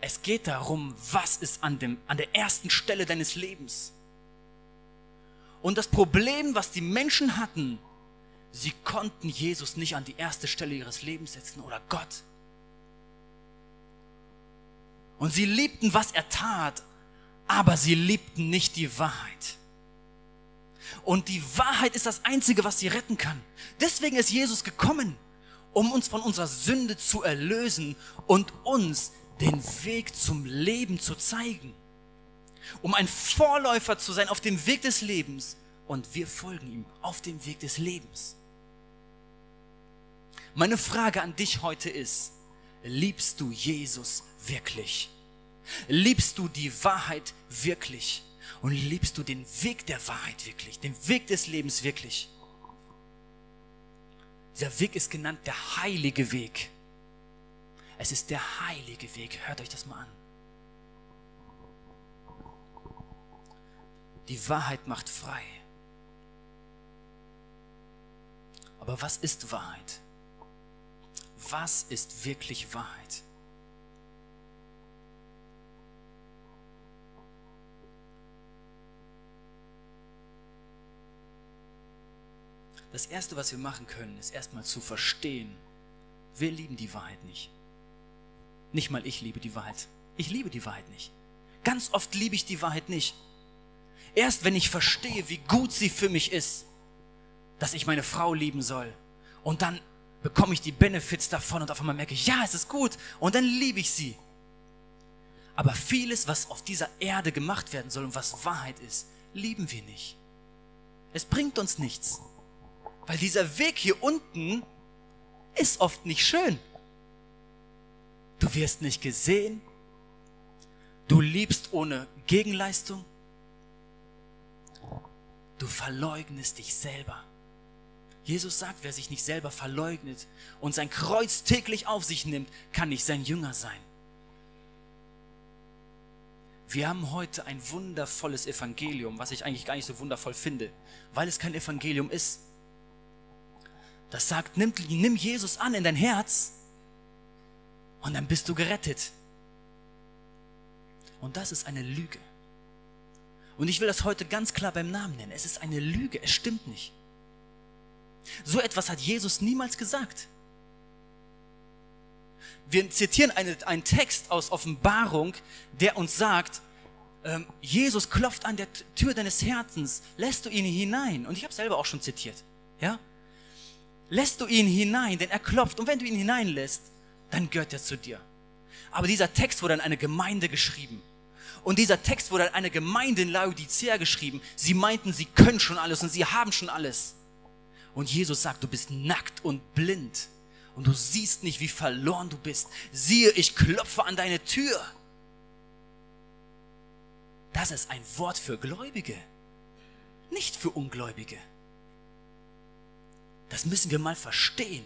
Es geht darum, was ist an, dem, an der ersten Stelle deines Lebens. Und das Problem, was die Menschen hatten, sie konnten Jesus nicht an die erste Stelle ihres Lebens setzen oder Gott. Und sie liebten, was er tat, aber sie liebten nicht die Wahrheit. Und die Wahrheit ist das Einzige, was sie retten kann. Deswegen ist Jesus gekommen, um uns von unserer Sünde zu erlösen und uns den Weg zum Leben zu zeigen um ein Vorläufer zu sein auf dem Weg des Lebens und wir folgen ihm auf dem Weg des Lebens. Meine Frage an dich heute ist, liebst du Jesus wirklich? Liebst du die Wahrheit wirklich? Und liebst du den Weg der Wahrheit wirklich, den Weg des Lebens wirklich? Dieser Weg ist genannt der heilige Weg. Es ist der heilige Weg. Hört euch das mal an. Die Wahrheit macht frei. Aber was ist Wahrheit? Was ist wirklich Wahrheit? Das Erste, was wir machen können, ist erstmal zu verstehen, wir lieben die Wahrheit nicht. Nicht mal ich liebe die Wahrheit. Ich liebe die Wahrheit nicht. Ganz oft liebe ich die Wahrheit nicht. Erst wenn ich verstehe, wie gut sie für mich ist, dass ich meine Frau lieben soll. Und dann bekomme ich die Benefits davon und auf einmal merke ich, ja, es ist gut. Und dann liebe ich sie. Aber vieles, was auf dieser Erde gemacht werden soll und was Wahrheit ist, lieben wir nicht. Es bringt uns nichts. Weil dieser Weg hier unten ist oft nicht schön. Du wirst nicht gesehen. Du liebst ohne Gegenleistung. Du verleugnest dich selber. Jesus sagt, wer sich nicht selber verleugnet und sein Kreuz täglich auf sich nimmt, kann nicht sein Jünger sein. Wir haben heute ein wundervolles Evangelium, was ich eigentlich gar nicht so wundervoll finde, weil es kein Evangelium ist. Das sagt, nimm, nimm Jesus an in dein Herz und dann bist du gerettet. Und das ist eine Lüge. Und ich will das heute ganz klar beim Namen nennen. Es ist eine Lüge, es stimmt nicht. So etwas hat Jesus niemals gesagt. Wir zitieren eine, einen Text aus Offenbarung, der uns sagt, ähm, Jesus klopft an der Tür deines Herzens, lässt du ihn hinein. Und ich habe selber auch schon zitiert. Ja? Lässt du ihn hinein, denn er klopft. Und wenn du ihn hineinlässt, dann gehört er zu dir. Aber dieser Text wurde an eine Gemeinde geschrieben. Und dieser Text wurde an eine Gemeinde in Laodicea geschrieben. Sie meinten, sie können schon alles und sie haben schon alles. Und Jesus sagt, du bist nackt und blind und du siehst nicht, wie verloren du bist. Siehe, ich klopfe an deine Tür. Das ist ein Wort für Gläubige, nicht für Ungläubige. Das müssen wir mal verstehen.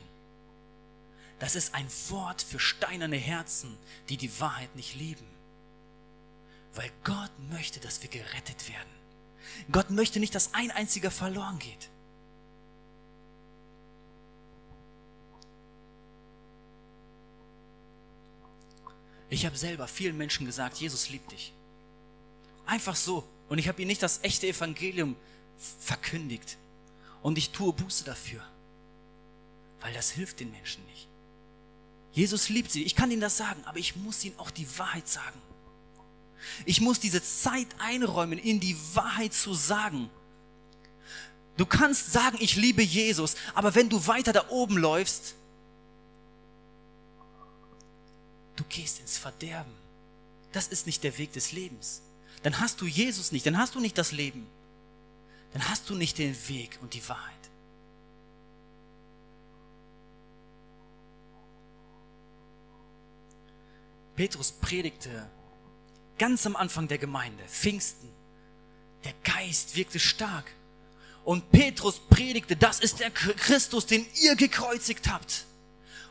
Das ist ein Wort für steinerne Herzen, die die Wahrheit nicht lieben. Weil Gott möchte, dass wir gerettet werden. Gott möchte nicht, dass ein einziger verloren geht. Ich habe selber vielen Menschen gesagt, Jesus liebt dich. Einfach so. Und ich habe ihnen nicht das echte Evangelium verkündigt. Und ich tue Buße dafür. Weil das hilft den Menschen nicht. Jesus liebt sie. Ich kann ihnen das sagen, aber ich muss ihnen auch die Wahrheit sagen. Ich muss diese Zeit einräumen, ihnen die Wahrheit zu sagen. Du kannst sagen, ich liebe Jesus, aber wenn du weiter da oben läufst, du gehst ins Verderben. Das ist nicht der Weg des Lebens. Dann hast du Jesus nicht, dann hast du nicht das Leben. Dann hast du nicht den Weg und die Wahrheit. Petrus predigte ganz am Anfang der Gemeinde, Pfingsten. Der Geist wirkte stark. Und Petrus predigte, das ist der Christus, den ihr gekreuzigt habt.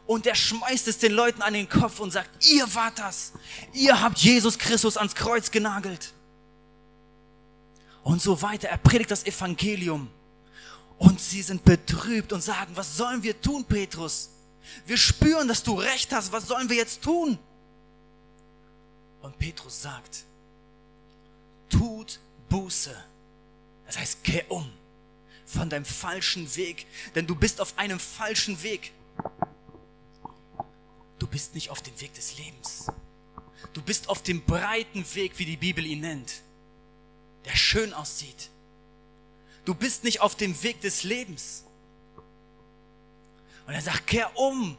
Und er schmeißt es den Leuten an den Kopf und sagt, ihr wart das. Ihr habt Jesus Christus ans Kreuz genagelt. Und so weiter. Er predigt das Evangelium. Und sie sind betrübt und sagen, was sollen wir tun, Petrus? Wir spüren, dass du recht hast. Was sollen wir jetzt tun? Und Petrus sagt, tut Buße. Das heißt, kehr um von deinem falschen Weg, denn du bist auf einem falschen Weg. Du bist nicht auf dem Weg des Lebens. Du bist auf dem breiten Weg, wie die Bibel ihn nennt, der schön aussieht. Du bist nicht auf dem Weg des Lebens. Und er sagt, kehr um,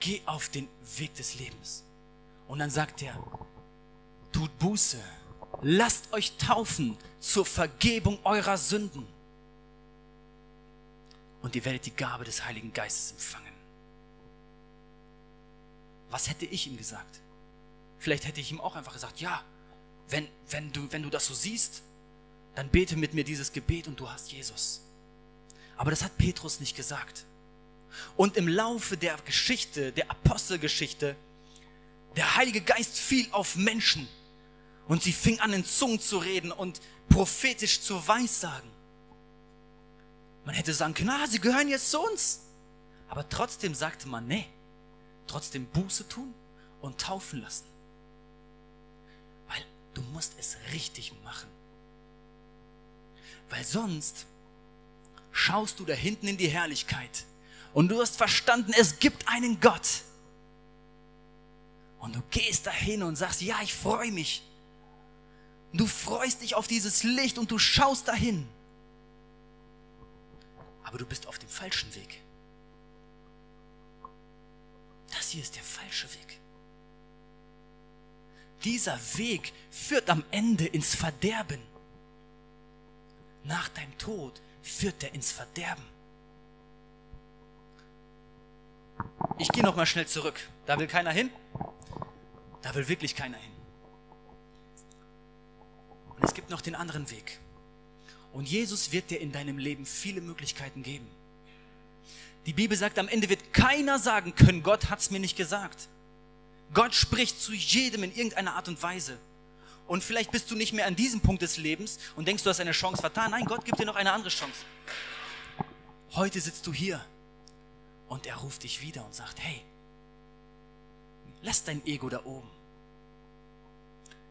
geh auf den Weg des Lebens. Und dann sagt er, tut Buße, lasst euch taufen zur Vergebung eurer Sünden. Und ihr werdet die Gabe des Heiligen Geistes empfangen. Was hätte ich ihm gesagt? Vielleicht hätte ich ihm auch einfach gesagt, ja, wenn, wenn, du, wenn du das so siehst, dann bete mit mir dieses Gebet und du hast Jesus. Aber das hat Petrus nicht gesagt. Und im Laufe der Geschichte, der Apostelgeschichte, der Heilige Geist fiel auf Menschen und sie fing an, in Zungen zu reden und prophetisch zu weissagen. Man hätte sagen können, ah, sie gehören jetzt zu uns. Aber trotzdem sagte man, nee, trotzdem Buße tun und taufen lassen. Weil du musst es richtig machen. Weil sonst schaust du da hinten in die Herrlichkeit und du hast verstanden, es gibt einen Gott. Und du gehst dahin und sagst, ja, ich freue mich. Du freust dich auf dieses Licht und du schaust dahin. Aber du bist auf dem falschen Weg. Das hier ist der falsche Weg. Dieser Weg führt am Ende ins Verderben. Nach deinem Tod führt er ins Verderben. Ich gehe noch mal schnell zurück. Da will keiner hin. Da will wirklich keiner hin. Und es gibt noch den anderen Weg. Und Jesus wird dir in deinem Leben viele Möglichkeiten geben. Die Bibel sagt, am Ende wird keiner sagen können, Gott hat es mir nicht gesagt. Gott spricht zu jedem in irgendeiner Art und Weise. Und vielleicht bist du nicht mehr an diesem Punkt des Lebens und denkst, du hast eine Chance vertan. Nein, Gott gibt dir noch eine andere Chance. Heute sitzt du hier und er ruft dich wieder und sagt, hey, lass dein Ego da oben.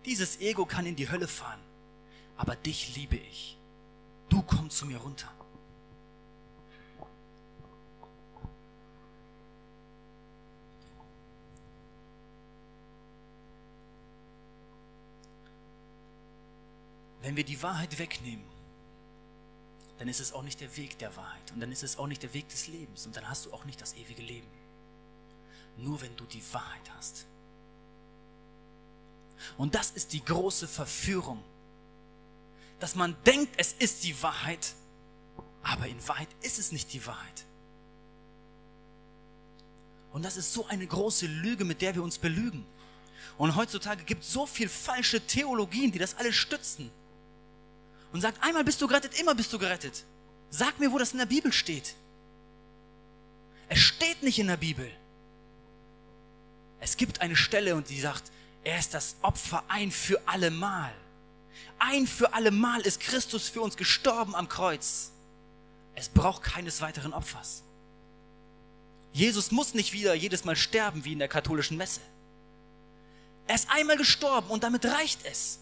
Dieses Ego kann in die Hölle fahren, aber dich liebe ich. Du komm zu mir runter. Wenn wir die Wahrheit wegnehmen, dann ist es auch nicht der Weg der Wahrheit und dann ist es auch nicht der Weg des Lebens und dann hast du auch nicht das ewige Leben. Nur wenn du die Wahrheit hast. Und das ist die große Verführung, dass man denkt, es ist die Wahrheit, aber in Wahrheit ist es nicht die Wahrheit. Und das ist so eine große Lüge, mit der wir uns belügen. Und heutzutage gibt es so viel falsche Theologien, die das alles stützen und sagt, einmal bist du gerettet, immer bist du gerettet. Sag mir, wo das in der Bibel steht. Es steht nicht in der Bibel. Es gibt eine Stelle und die sagt, er ist das Opfer ein für allemal. Ein für allemal ist Christus für uns gestorben am Kreuz. Es braucht keines weiteren Opfers. Jesus muss nicht wieder jedes Mal sterben wie in der katholischen Messe. Er ist einmal gestorben und damit reicht es.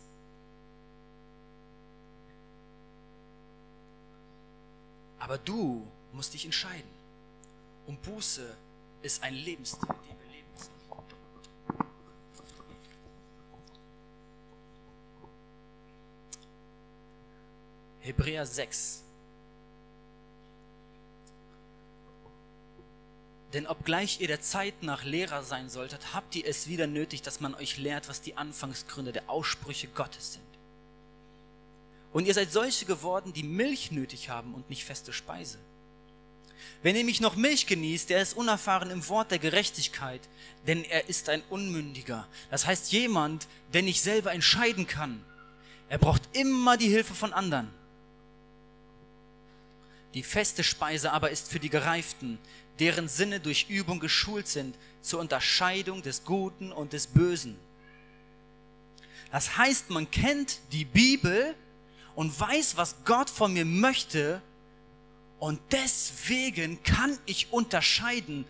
Aber du musst dich entscheiden. Und Buße ist ein Lebensstil, den wir leben müssen. Hebräer 6. Denn obgleich ihr der Zeit nach Lehrer sein solltet, habt ihr es wieder nötig, dass man euch lehrt, was die Anfangsgründe der Aussprüche Gottes sind. Und ihr seid solche geworden, die Milch nötig haben und nicht feste Speise. Wer nämlich noch Milch genießt, der ist unerfahren im Wort der Gerechtigkeit, denn er ist ein Unmündiger. Das heißt jemand, der nicht selber entscheiden kann. Er braucht immer die Hilfe von anderen. Die feste Speise aber ist für die Gereiften, deren Sinne durch Übung geschult sind zur Unterscheidung des Guten und des Bösen. Das heißt, man kennt die Bibel, und weiß, was Gott von mir möchte. Und deswegen kann ich unterscheiden,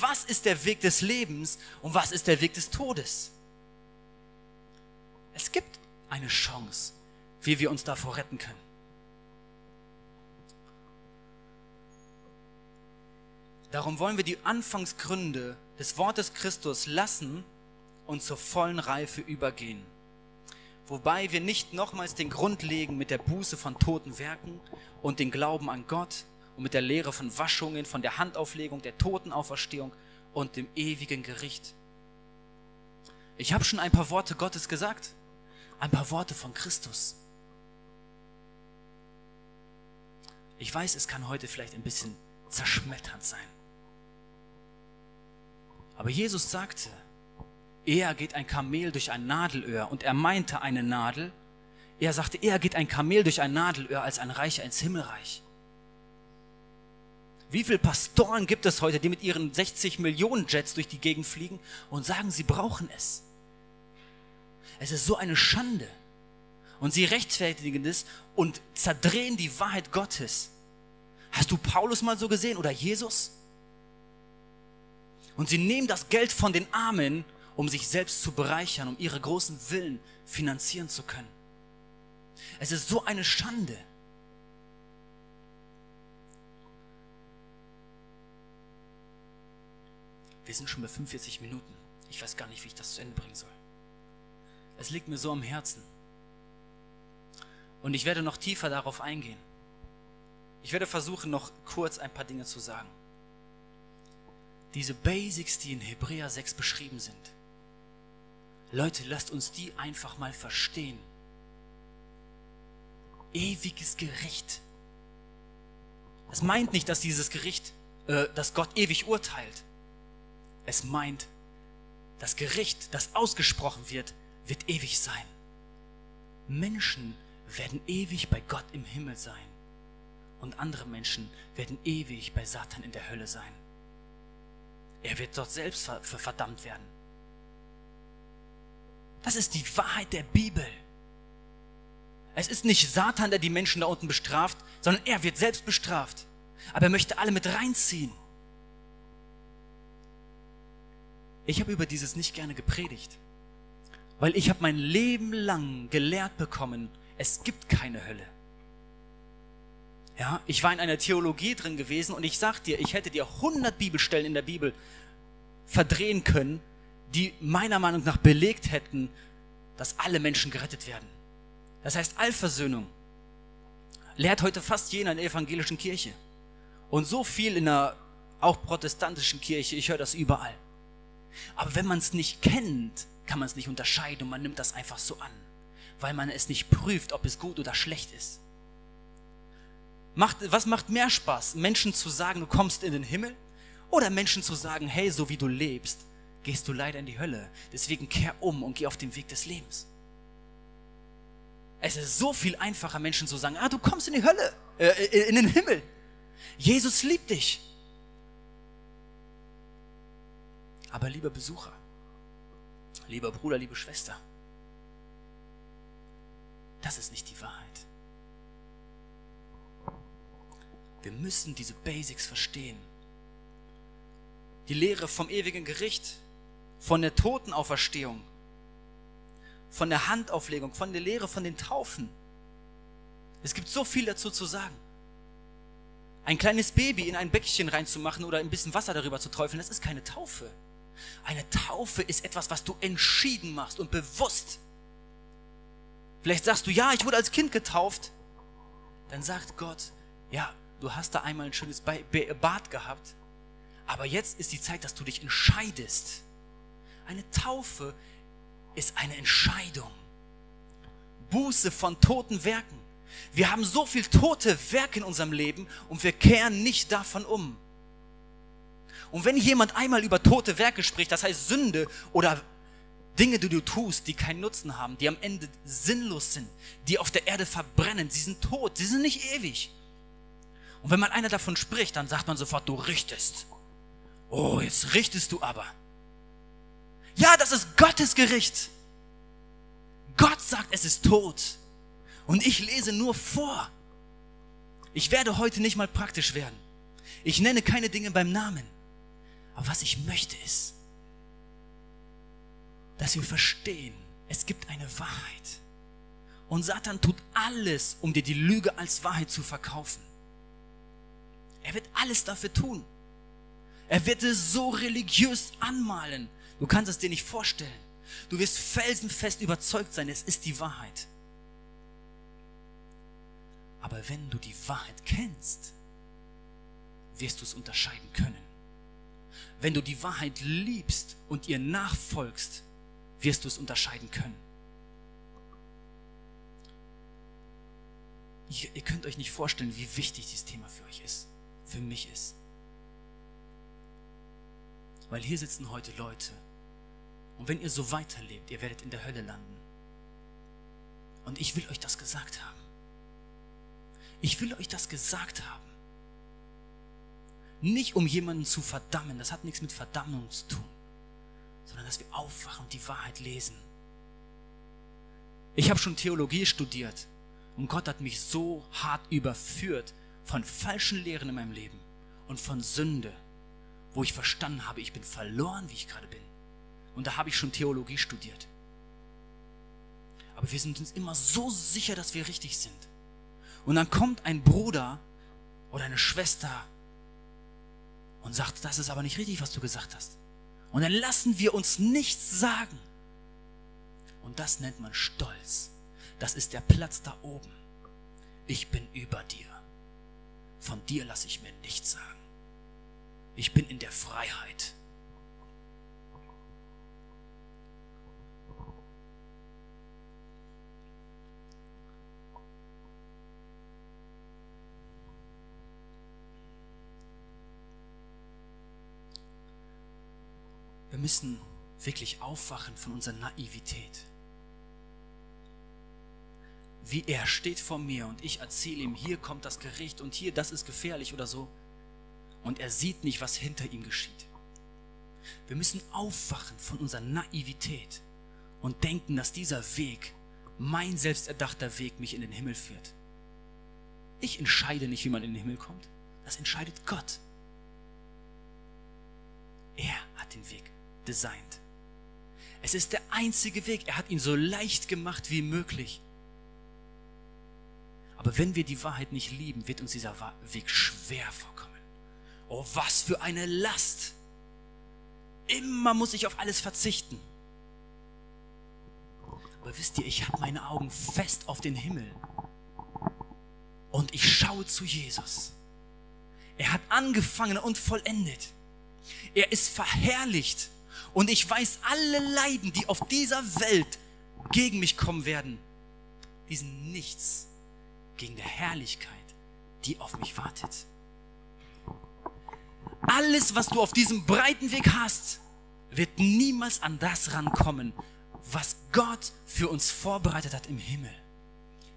was ist der Weg des Lebens und was ist der Weg des Todes. Es gibt eine Chance, wie wir uns davor retten können. Darum wollen wir die Anfangsgründe des Wortes Christus lassen und zur vollen Reife übergehen wobei wir nicht nochmals den Grund legen mit der Buße von toten Werken und den Glauben an Gott und mit der Lehre von Waschungen, von der Handauflegung, der Totenauferstehung und dem ewigen Gericht. Ich habe schon ein paar Worte Gottes gesagt, ein paar Worte von Christus. Ich weiß, es kann heute vielleicht ein bisschen zerschmetternd sein. Aber Jesus sagte, Eher geht ein Kamel durch ein Nadelöhr und er meinte eine Nadel. Er sagte, eher geht ein Kamel durch ein Nadelöhr als ein Reicher ins Himmelreich. Wie viele Pastoren gibt es heute, die mit ihren 60 Millionen Jets durch die Gegend fliegen und sagen, sie brauchen es? Es ist so eine Schande. Und sie rechtfertigen es und zerdrehen die Wahrheit Gottes. Hast du Paulus mal so gesehen oder Jesus? Und sie nehmen das Geld von den Armen, um sich selbst zu bereichern, um ihre großen Willen finanzieren zu können. Es ist so eine Schande. Wir sind schon bei 45 Minuten. Ich weiß gar nicht, wie ich das zu Ende bringen soll. Es liegt mir so am Herzen. Und ich werde noch tiefer darauf eingehen. Ich werde versuchen, noch kurz ein paar Dinge zu sagen. Diese Basics, die in Hebräer 6 beschrieben sind. Leute, lasst uns die einfach mal verstehen. Ewiges Gericht. Das meint nicht, dass dieses Gericht, äh, dass Gott ewig urteilt. Es meint, das Gericht, das ausgesprochen wird, wird ewig sein. Menschen werden ewig bei Gott im Himmel sein und andere Menschen werden ewig bei Satan in der Hölle sein. Er wird dort selbst verdammt werden. Das ist die Wahrheit der Bibel. Es ist nicht Satan, der die Menschen da unten bestraft, sondern er wird selbst bestraft. Aber er möchte alle mit reinziehen. Ich habe über dieses nicht gerne gepredigt, weil ich habe mein Leben lang gelehrt bekommen, es gibt keine Hölle. Ja, ich war in einer Theologie drin gewesen und ich sag dir, ich hätte dir 100 Bibelstellen in der Bibel verdrehen können, die meiner Meinung nach belegt hätten, dass alle Menschen gerettet werden. Das heißt, Allversöhnung lehrt heute fast jeder in der evangelischen Kirche. Und so viel in der auch protestantischen Kirche, ich höre das überall. Aber wenn man es nicht kennt, kann man es nicht unterscheiden und man nimmt das einfach so an, weil man es nicht prüft, ob es gut oder schlecht ist. Macht, was macht mehr Spaß, Menschen zu sagen, du kommst in den Himmel oder Menschen zu sagen, hey, so wie du lebst, gehst du leider in die Hölle. Deswegen kehr um und geh auf den Weg des Lebens. Es ist so viel einfacher, Menschen zu sagen, ah, du kommst in die Hölle, äh, in den Himmel. Jesus liebt dich. Aber lieber Besucher, lieber Bruder, liebe Schwester, das ist nicht die Wahrheit. Wir müssen diese Basics verstehen. Die Lehre vom ewigen Gericht, von der Totenauferstehung, von der Handauflegung, von der Lehre von den Taufen. Es gibt so viel dazu zu sagen. Ein kleines Baby in ein Bäckchen reinzumachen oder ein bisschen Wasser darüber zu träufeln, das ist keine Taufe. Eine Taufe ist etwas, was du entschieden machst und bewusst. Vielleicht sagst du, ja, ich wurde als Kind getauft. Dann sagt Gott, ja, du hast da einmal ein schönes Bad gehabt, aber jetzt ist die Zeit, dass du dich entscheidest. Eine Taufe ist eine Entscheidung. Buße von toten Werken. Wir haben so viel tote Werke in unserem Leben und wir kehren nicht davon um. Und wenn jemand einmal über tote Werke spricht, das heißt Sünde oder Dinge, die du tust, die keinen Nutzen haben, die am Ende sinnlos sind, die auf der Erde verbrennen, sie sind tot, sie sind nicht ewig. Und wenn man einer davon spricht, dann sagt man sofort, du richtest. Oh, jetzt richtest du aber. Ja, das ist Gottes Gericht. Gott sagt, es ist tot. Und ich lese nur vor. Ich werde heute nicht mal praktisch werden. Ich nenne keine Dinge beim Namen. Aber was ich möchte ist, dass wir verstehen, es gibt eine Wahrheit. Und Satan tut alles, um dir die Lüge als Wahrheit zu verkaufen. Er wird alles dafür tun. Er wird es so religiös anmalen. Du kannst es dir nicht vorstellen. Du wirst felsenfest überzeugt sein, es ist die Wahrheit. Aber wenn du die Wahrheit kennst, wirst du es unterscheiden können. Wenn du die Wahrheit liebst und ihr nachfolgst, wirst du es unterscheiden können. Ihr, ihr könnt euch nicht vorstellen, wie wichtig dieses Thema für euch ist, für mich ist. Weil hier sitzen heute Leute. Und wenn ihr so weiterlebt, ihr werdet in der Hölle landen. Und ich will euch das gesagt haben. Ich will euch das gesagt haben. Nicht um jemanden zu verdammen, das hat nichts mit Verdammung zu tun, sondern dass wir aufwachen und die Wahrheit lesen. Ich habe schon Theologie studiert und Gott hat mich so hart überführt von falschen Lehren in meinem Leben und von Sünde, wo ich verstanden habe, ich bin verloren, wie ich gerade bin. Und da habe ich schon Theologie studiert. Aber wir sind uns immer so sicher, dass wir richtig sind. Und dann kommt ein Bruder oder eine Schwester und sagt, das ist aber nicht richtig, was du gesagt hast. Und dann lassen wir uns nichts sagen. Und das nennt man Stolz. Das ist der Platz da oben. Ich bin über dir. Von dir lasse ich mir nichts sagen. Ich bin in der Freiheit. Wir müssen wirklich aufwachen von unserer Naivität. Wie er steht vor mir und ich erzähle ihm, hier kommt das Gericht und hier, das ist gefährlich oder so. Und er sieht nicht, was hinter ihm geschieht. Wir müssen aufwachen von unserer Naivität und denken, dass dieser Weg, mein selbsterdachter Weg, mich in den Himmel führt. Ich entscheide nicht, wie man in den Himmel kommt. Das entscheidet Gott. Er hat den Weg designt. Es ist der einzige Weg. Er hat ihn so leicht gemacht wie möglich. Aber wenn wir die Wahrheit nicht lieben, wird uns dieser Weg schwer vorkommen. Oh, was für eine Last. Immer muss ich auf alles verzichten. Aber wisst ihr, ich habe meine Augen fest auf den Himmel. Und ich schaue zu Jesus. Er hat angefangen und vollendet. Er ist verherrlicht. Und ich weiß, alle Leiden, die auf dieser Welt gegen mich kommen werden, die sind nichts gegen der Herrlichkeit, die auf mich wartet. Alles, was du auf diesem breiten Weg hast, wird niemals an das rankommen, was Gott für uns vorbereitet hat im Himmel.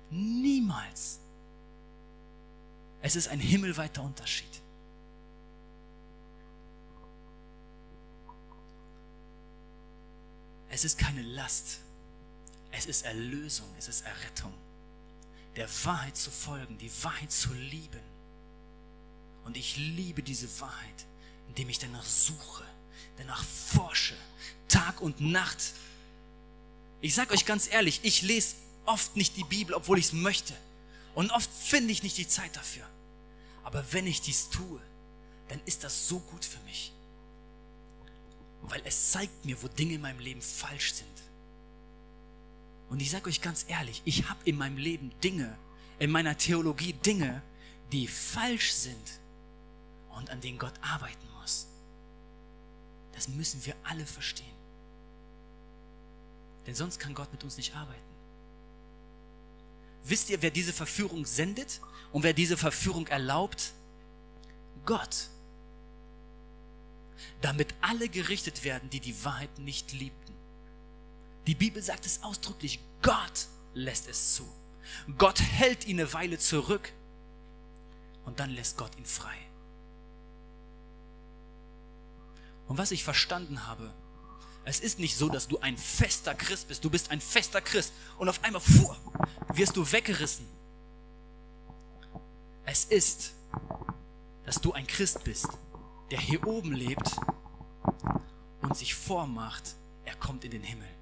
Niemals. Es ist ein himmelweiter Unterschied. Es ist keine Last. Es ist Erlösung, es ist Errettung. Der Wahrheit zu folgen, die Wahrheit zu lieben. Und ich liebe diese Wahrheit, indem ich danach suche, danach forsche, Tag und Nacht. Ich sage euch ganz ehrlich, ich lese oft nicht die Bibel, obwohl ich es möchte. Und oft finde ich nicht die Zeit dafür. Aber wenn ich dies tue, dann ist das so gut für mich weil es zeigt mir, wo Dinge in meinem Leben falsch sind. Und ich sage euch ganz ehrlich, ich habe in meinem Leben Dinge, in meiner Theologie Dinge, die falsch sind und an denen Gott arbeiten muss. Das müssen wir alle verstehen. Denn sonst kann Gott mit uns nicht arbeiten. Wisst ihr, wer diese Verführung sendet und wer diese Verführung erlaubt? Gott damit alle gerichtet werden, die die Wahrheit nicht liebten. Die Bibel sagt es ausdrücklich, Gott lässt es zu. Gott hält ihn eine Weile zurück und dann lässt Gott ihn frei. Und was ich verstanden habe, es ist nicht so, dass du ein fester Christ bist. Du bist ein fester Christ und auf einmal fuhr, wirst du weggerissen. Es ist, dass du ein Christ bist, der hier oben lebt und sich vormacht, er kommt in den Himmel.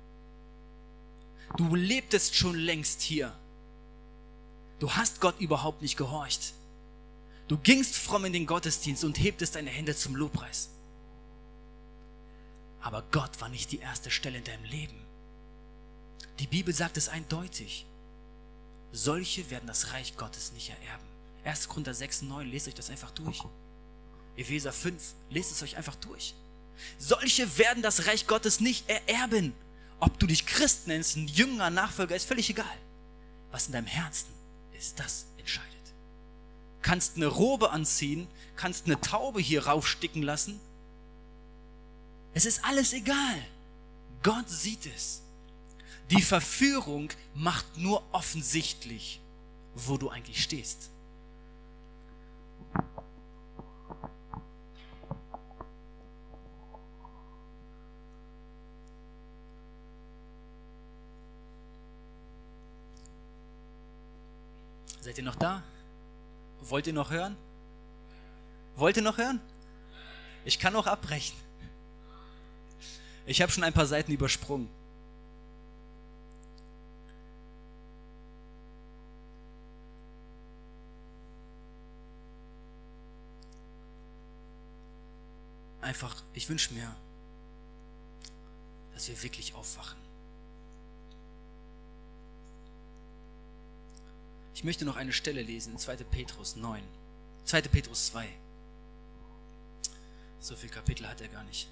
Du lebtest schon längst hier. Du hast Gott überhaupt nicht gehorcht. Du gingst fromm in den Gottesdienst und hebtest deine Hände zum Lobpreis. Aber Gott war nicht die erste Stelle in deinem Leben. Die Bibel sagt es eindeutig. Solche werden das Reich Gottes nicht ererben. 1. Korinther 6, 9, lest euch das einfach durch. Epheser 5, lest es euch einfach durch. Solche werden das Reich Gottes nicht ererben. Ob du dich Christ nennst, ein Jünger, Nachfolger, ist völlig egal. Was in deinem Herzen ist, das entscheidet. Kannst eine Robe anziehen, kannst eine Taube hier raufsticken lassen. Es ist alles egal. Gott sieht es. Die Verführung macht nur offensichtlich, wo du eigentlich stehst. Seid ihr noch da? Wollt ihr noch hören? Wollt ihr noch hören? Ich kann auch abbrechen. Ich habe schon ein paar Seiten übersprungen. Einfach, ich wünsche mir, dass wir wirklich aufwachen. Ich möchte noch eine Stelle lesen in 2. Petrus 9. 2. Petrus 2. So viel Kapitel hat er gar nicht.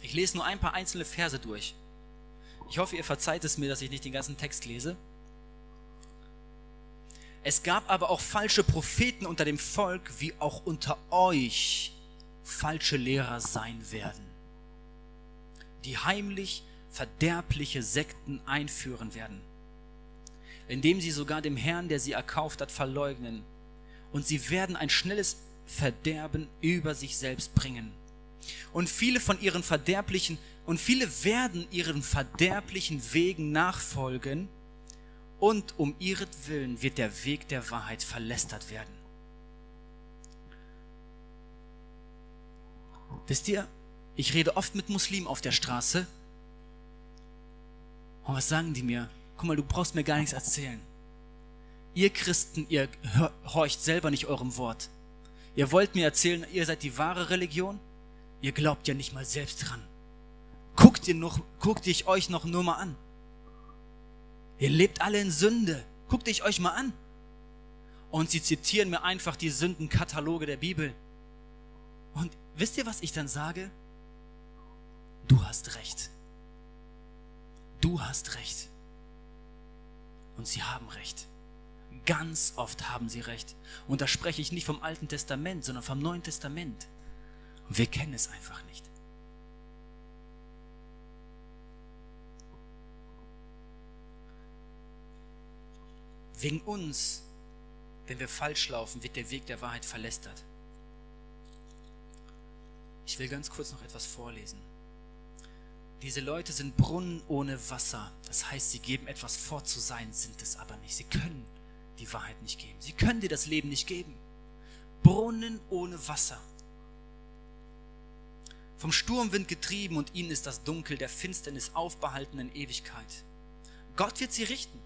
Ich lese nur ein paar einzelne Verse durch. Ich hoffe, ihr verzeiht es mir, dass ich nicht den ganzen Text lese. Es gab aber auch falsche Propheten unter dem Volk, wie auch unter euch falsche Lehrer sein werden, die heimlich verderbliche Sekten einführen werden indem sie sogar dem Herrn, der sie erkauft hat, verleugnen. Und sie werden ein schnelles Verderben über sich selbst bringen. Und viele von ihren verderblichen, und viele werden ihren verderblichen Wegen nachfolgen, und um ihretwillen wird der Weg der Wahrheit verlästert werden. Wisst ihr, ich rede oft mit Muslimen auf der Straße. Und was sagen die mir? Guck mal, du brauchst mir gar nichts erzählen. Ihr Christen, ihr horcht selber nicht eurem Wort. Ihr wollt mir erzählen, ihr seid die wahre Religion? Ihr glaubt ja nicht mal selbst dran. Guckt ihr noch, guckt ich euch noch nur mal an. Ihr lebt alle in Sünde. Guckt ich euch mal an. Und sie zitieren mir einfach die Sündenkataloge der Bibel. Und wisst ihr, was ich dann sage? Du hast recht. Du hast recht. Und sie haben recht. Ganz oft haben sie recht. Und da spreche ich nicht vom Alten Testament, sondern vom Neuen Testament. Und wir kennen es einfach nicht. Wegen uns, wenn wir falsch laufen, wird der Weg der Wahrheit verlästert. Ich will ganz kurz noch etwas vorlesen. Diese Leute sind Brunnen ohne Wasser. Das heißt, sie geben etwas vor zu sein, sind es aber nicht. Sie können die Wahrheit nicht geben. Sie können dir das Leben nicht geben. Brunnen ohne Wasser. Vom Sturmwind getrieben und ihnen ist das Dunkel der Finsternis aufbehalten in Ewigkeit. Gott wird sie richten.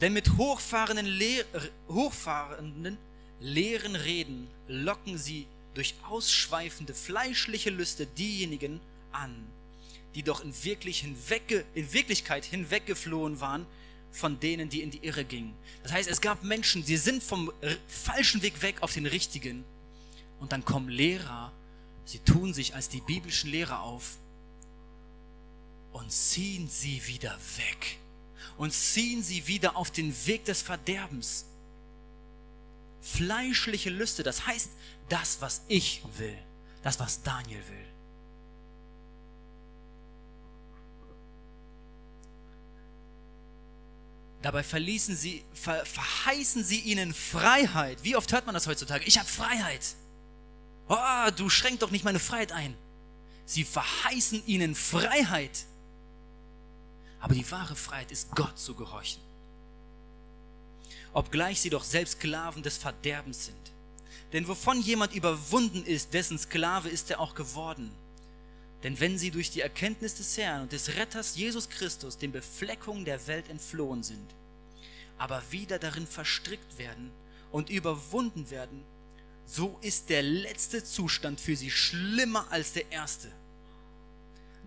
Denn mit hochfahrenden, Lehr hochfahrenden leeren Reden locken sie durch ausschweifende fleischliche Lüste diejenigen an, die doch in, wirklich hinwegge, in Wirklichkeit hinweggeflohen waren von denen, die in die Irre gingen. Das heißt, es gab Menschen, sie sind vom falschen Weg weg auf den richtigen. Und dann kommen Lehrer, sie tun sich als die biblischen Lehrer auf und ziehen sie wieder weg. Und ziehen sie wieder auf den Weg des Verderbens. Fleischliche Lüste, das heißt, das, was ich will, das, was Daniel will. Dabei verließen sie, ver, verheißen sie ihnen Freiheit. Wie oft hört man das heutzutage? Ich habe Freiheit. Oh, du schränkt doch nicht meine Freiheit ein. Sie verheißen ihnen Freiheit. Aber die wahre Freiheit ist Gott zu gehorchen. Obgleich sie doch selbst Sklaven des Verderbens sind. Denn wovon jemand überwunden ist, dessen Sklave ist er auch geworden. Denn wenn sie durch die Erkenntnis des Herrn und des Retters Jesus Christus den Befleckungen der Welt entflohen sind, aber wieder darin verstrickt werden und überwunden werden, so ist der letzte Zustand für sie schlimmer als der erste.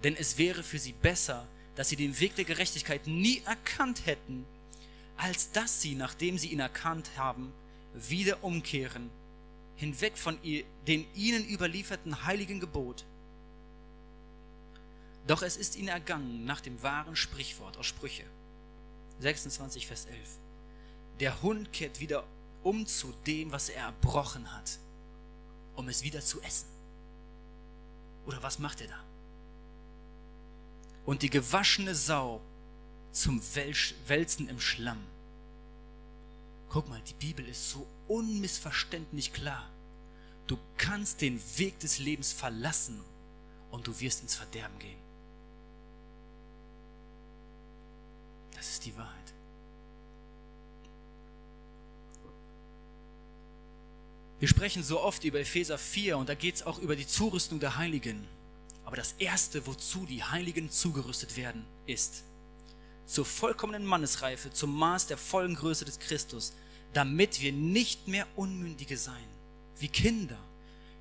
Denn es wäre für sie besser, dass sie den Weg der Gerechtigkeit nie erkannt hätten, als dass sie, nachdem sie ihn erkannt haben, wieder umkehren, hinweg von den ihnen überlieferten heiligen Gebot doch es ist ihnen ergangen nach dem wahren Sprichwort aus Sprüche 26, Vers 11. Der Hund kehrt wieder um zu dem, was er erbrochen hat, um es wieder zu essen. Oder was macht er da? Und die gewaschene Sau zum Wälzen im Schlamm. Guck mal, die Bibel ist so unmissverständlich klar. Du kannst den Weg des Lebens verlassen und du wirst ins Verderben gehen. Das ist die Wahrheit. Wir sprechen so oft über Epheser 4 und da geht es auch über die Zurüstung der Heiligen. Aber das Erste, wozu die Heiligen zugerüstet werden, ist zur vollkommenen Mannesreife, zum Maß der vollen Größe des Christus, damit wir nicht mehr Unmündige sein, wie Kinder,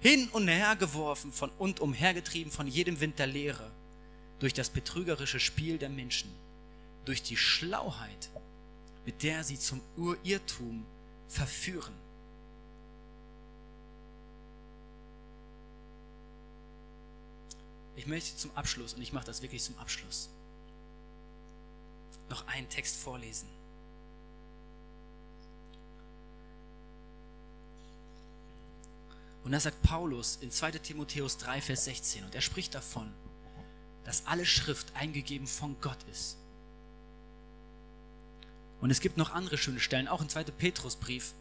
hin und her geworfen von und umhergetrieben von jedem Wind der Lehre, durch das betrügerische Spiel der Menschen durch die Schlauheit, mit der sie zum Urirrtum verführen. Ich möchte zum Abschluss, und ich mache das wirklich zum Abschluss, noch einen Text vorlesen. Und da sagt Paulus in 2 Timotheus 3, Vers 16, und er spricht davon, dass alle Schrift eingegeben von Gott ist. Und es gibt noch andere schöne Stellen, auch im 2. Petrusbrief.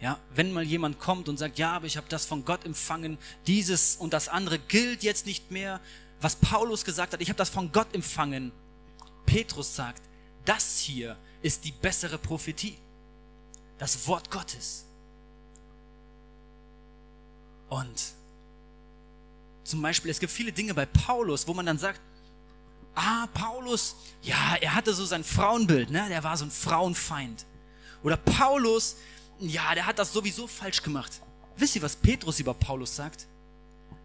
Ja, wenn mal jemand kommt und sagt, ja, aber ich habe das von Gott empfangen, dieses und das andere gilt jetzt nicht mehr, was Paulus gesagt hat, ich habe das von Gott empfangen. Petrus sagt, das hier ist die bessere Prophetie, das Wort Gottes. Und zum Beispiel, es gibt viele Dinge bei Paulus, wo man dann sagt, ah, Paulus, ja, er hatte so sein Frauenbild, ne? der war so ein Frauenfeind. Oder Paulus, ja, der hat das sowieso falsch gemacht. Wisst ihr, was Petrus über Paulus sagt?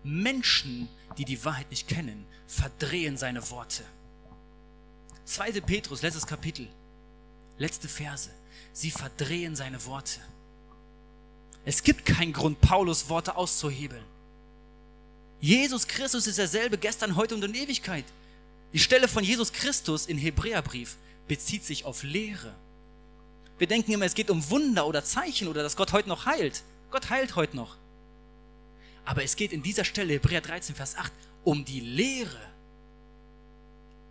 Menschen, die die Wahrheit nicht kennen, verdrehen seine Worte. 2. Petrus, letztes Kapitel, letzte Verse. Sie verdrehen seine Worte. Es gibt keinen Grund, Paulus Worte auszuhebeln. Jesus Christus ist derselbe gestern, heute und in Ewigkeit. Die Stelle von Jesus Christus in Hebräerbrief bezieht sich auf Lehre. Wir denken immer, es geht um Wunder oder Zeichen oder dass Gott heute noch heilt. Gott heilt heute noch. Aber es geht in dieser Stelle, Hebräer 13, Vers 8, um die Lehre.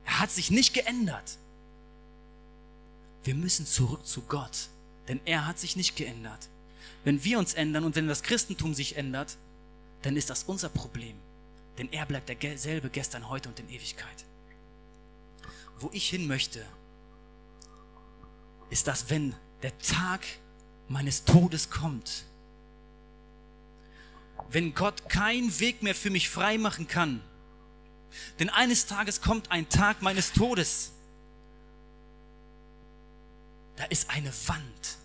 Er hat sich nicht geändert. Wir müssen zurück zu Gott, denn er hat sich nicht geändert. Wenn wir uns ändern und wenn das Christentum sich ändert, dann ist das unser Problem. Denn er bleibt derselbe gestern, heute und in Ewigkeit. Wo ich hin möchte, ist das, wenn der Tag meines Todes kommt. Wenn Gott keinen Weg mehr für mich frei machen kann. Denn eines Tages kommt ein Tag meines Todes. Da ist eine Wand.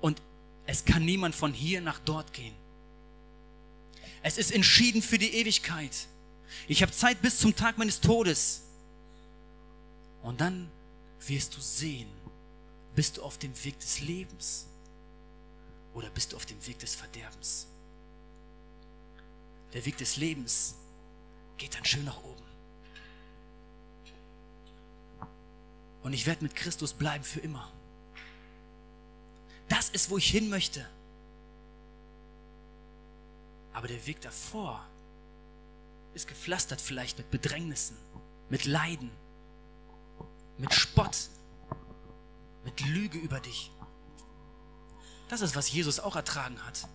Und es kann niemand von hier nach dort gehen. Es ist entschieden für die Ewigkeit. Ich habe Zeit bis zum Tag meines Todes. Und dann wirst du sehen, bist du auf dem Weg des Lebens oder bist du auf dem Weg des Verderbens? Der Weg des Lebens geht dann schön nach oben. Und ich werde mit Christus bleiben für immer. Das ist, wo ich hin möchte. Aber der Weg davor ist gepflastert vielleicht mit Bedrängnissen, mit Leiden, mit Spott, mit Lüge über dich. Das ist, was Jesus auch ertragen hat.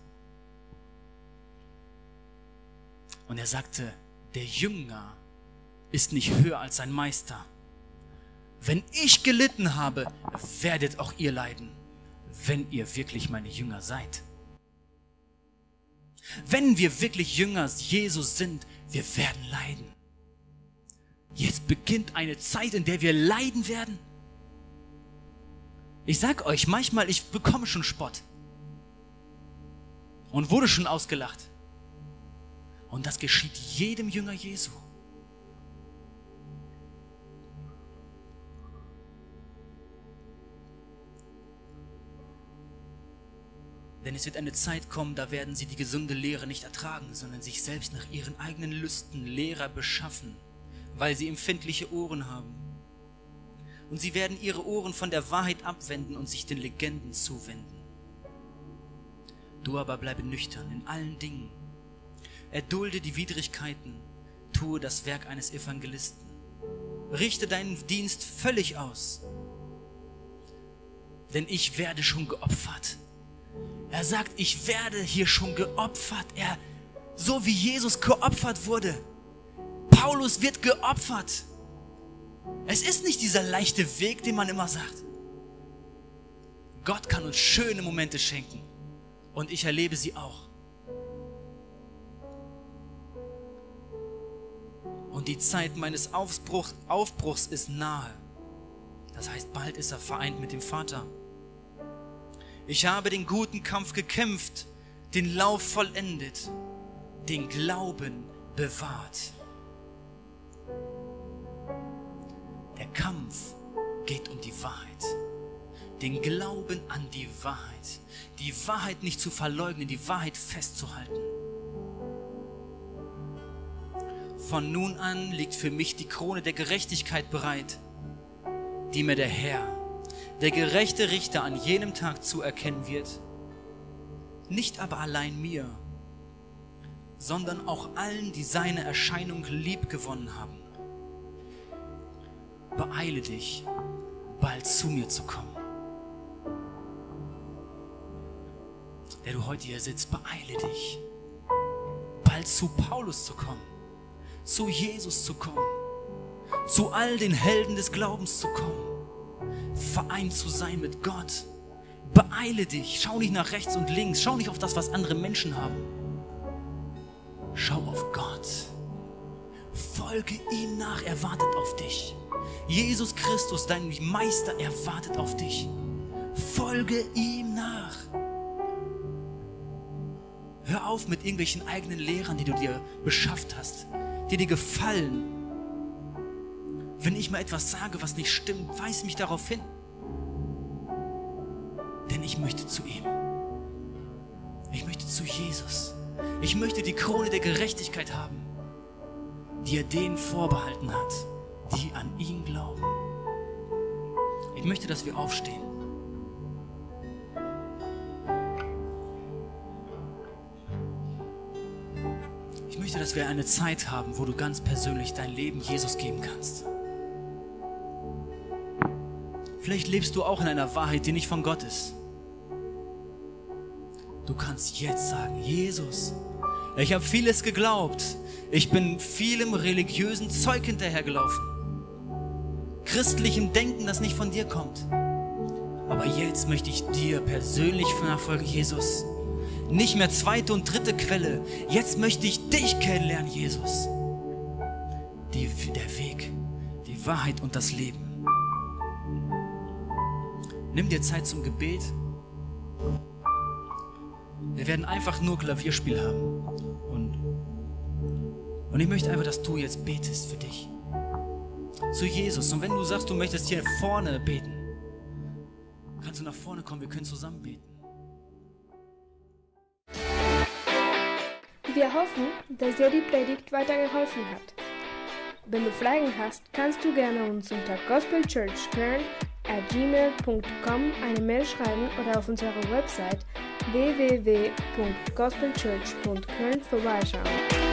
Und er sagte, der Jünger ist nicht höher als sein Meister. Wenn ich gelitten habe, werdet auch ihr leiden, wenn ihr wirklich meine Jünger seid. Wenn wir wirklich Jünger Jesus sind, wir werden leiden. Jetzt beginnt eine Zeit, in der wir leiden werden. Ich sag euch, manchmal, ich bekomme schon Spott. Und wurde schon ausgelacht. Und das geschieht jedem Jünger Jesu. Denn es wird eine Zeit kommen, da werden sie die gesunde Lehre nicht ertragen, sondern sich selbst nach ihren eigenen Lüsten Lehrer beschaffen, weil sie empfindliche Ohren haben. Und sie werden ihre Ohren von der Wahrheit abwenden und sich den Legenden zuwenden. Du aber bleibe nüchtern in allen Dingen. Erdulde die Widrigkeiten, tue das Werk eines Evangelisten. Richte deinen Dienst völlig aus, denn ich werde schon geopfert er sagt, ich werde hier schon geopfert. Er, so wie Jesus geopfert wurde. Paulus wird geopfert. Es ist nicht dieser leichte Weg, den man immer sagt. Gott kann uns schöne Momente schenken. Und ich erlebe sie auch. Und die Zeit meines Aufbruchs, Aufbruchs ist nahe. Das heißt, bald ist er vereint mit dem Vater. Ich habe den guten Kampf gekämpft, den Lauf vollendet, den Glauben bewahrt. Der Kampf geht um die Wahrheit. Den Glauben an die Wahrheit. Die Wahrheit nicht zu verleugnen, die Wahrheit festzuhalten. Von nun an liegt für mich die Krone der Gerechtigkeit bereit, die mir der Herr, der gerechte Richter an jenem Tag zuerkennen wird. Nicht aber allein mir, sondern auch allen, die seine Erscheinung lieb gewonnen haben. Beeile dich, bald zu mir zu kommen. Der du heute hier sitzt, beeile dich, bald zu Paulus zu kommen, zu Jesus zu kommen, zu all den Helden des Glaubens zu kommen, vereint zu sein mit Gott. Beeile dich, schau nicht nach rechts und links, schau nicht auf das, was andere Menschen haben Schau auf Gott. Folge ihm nach, er wartet auf dich. Jesus Christus, dein Meister, er wartet auf dich. Folge ihm nach. Hör auf mit irgendwelchen eigenen Lehrern, die du dir beschafft hast, die dir gefallen. Wenn ich mal etwas sage, was nicht stimmt, weis mich darauf hin. Denn ich möchte zu ihm. Ich möchte zu Jesus. Ich möchte die Krone der Gerechtigkeit haben, die er denen vorbehalten hat, die an ihn glauben. Ich möchte, dass wir aufstehen. Ich möchte, dass wir eine Zeit haben, wo du ganz persönlich dein Leben Jesus geben kannst. Vielleicht lebst du auch in einer Wahrheit, die nicht von Gott ist. Du kannst jetzt sagen, Jesus, ich habe vieles geglaubt. Ich bin vielem religiösen Zeug hinterhergelaufen. Christlichem Denken, das nicht von dir kommt. Aber jetzt möchte ich dir persönlich nachfolgen, Jesus. Nicht mehr zweite und dritte Quelle. Jetzt möchte ich dich kennenlernen, Jesus. Die, der Weg, die Wahrheit und das Leben. Nimm dir Zeit zum Gebet. Wir werden einfach nur Klavierspiel haben. Und, und ich möchte einfach, dass du jetzt betest für dich. Zu Jesus. Und wenn du sagst, du möchtest hier vorne beten, kannst du nach vorne kommen. Wir können zusammen beten. Wir hoffen, dass dir die Predigt weitergeholfen hat. Wenn du Fragen hast, kannst du gerne uns unter gospelchurchkern at gmail.com eine Mail schreiben oder auf unserer Website www.gospelchurch.köln vorbeischauen.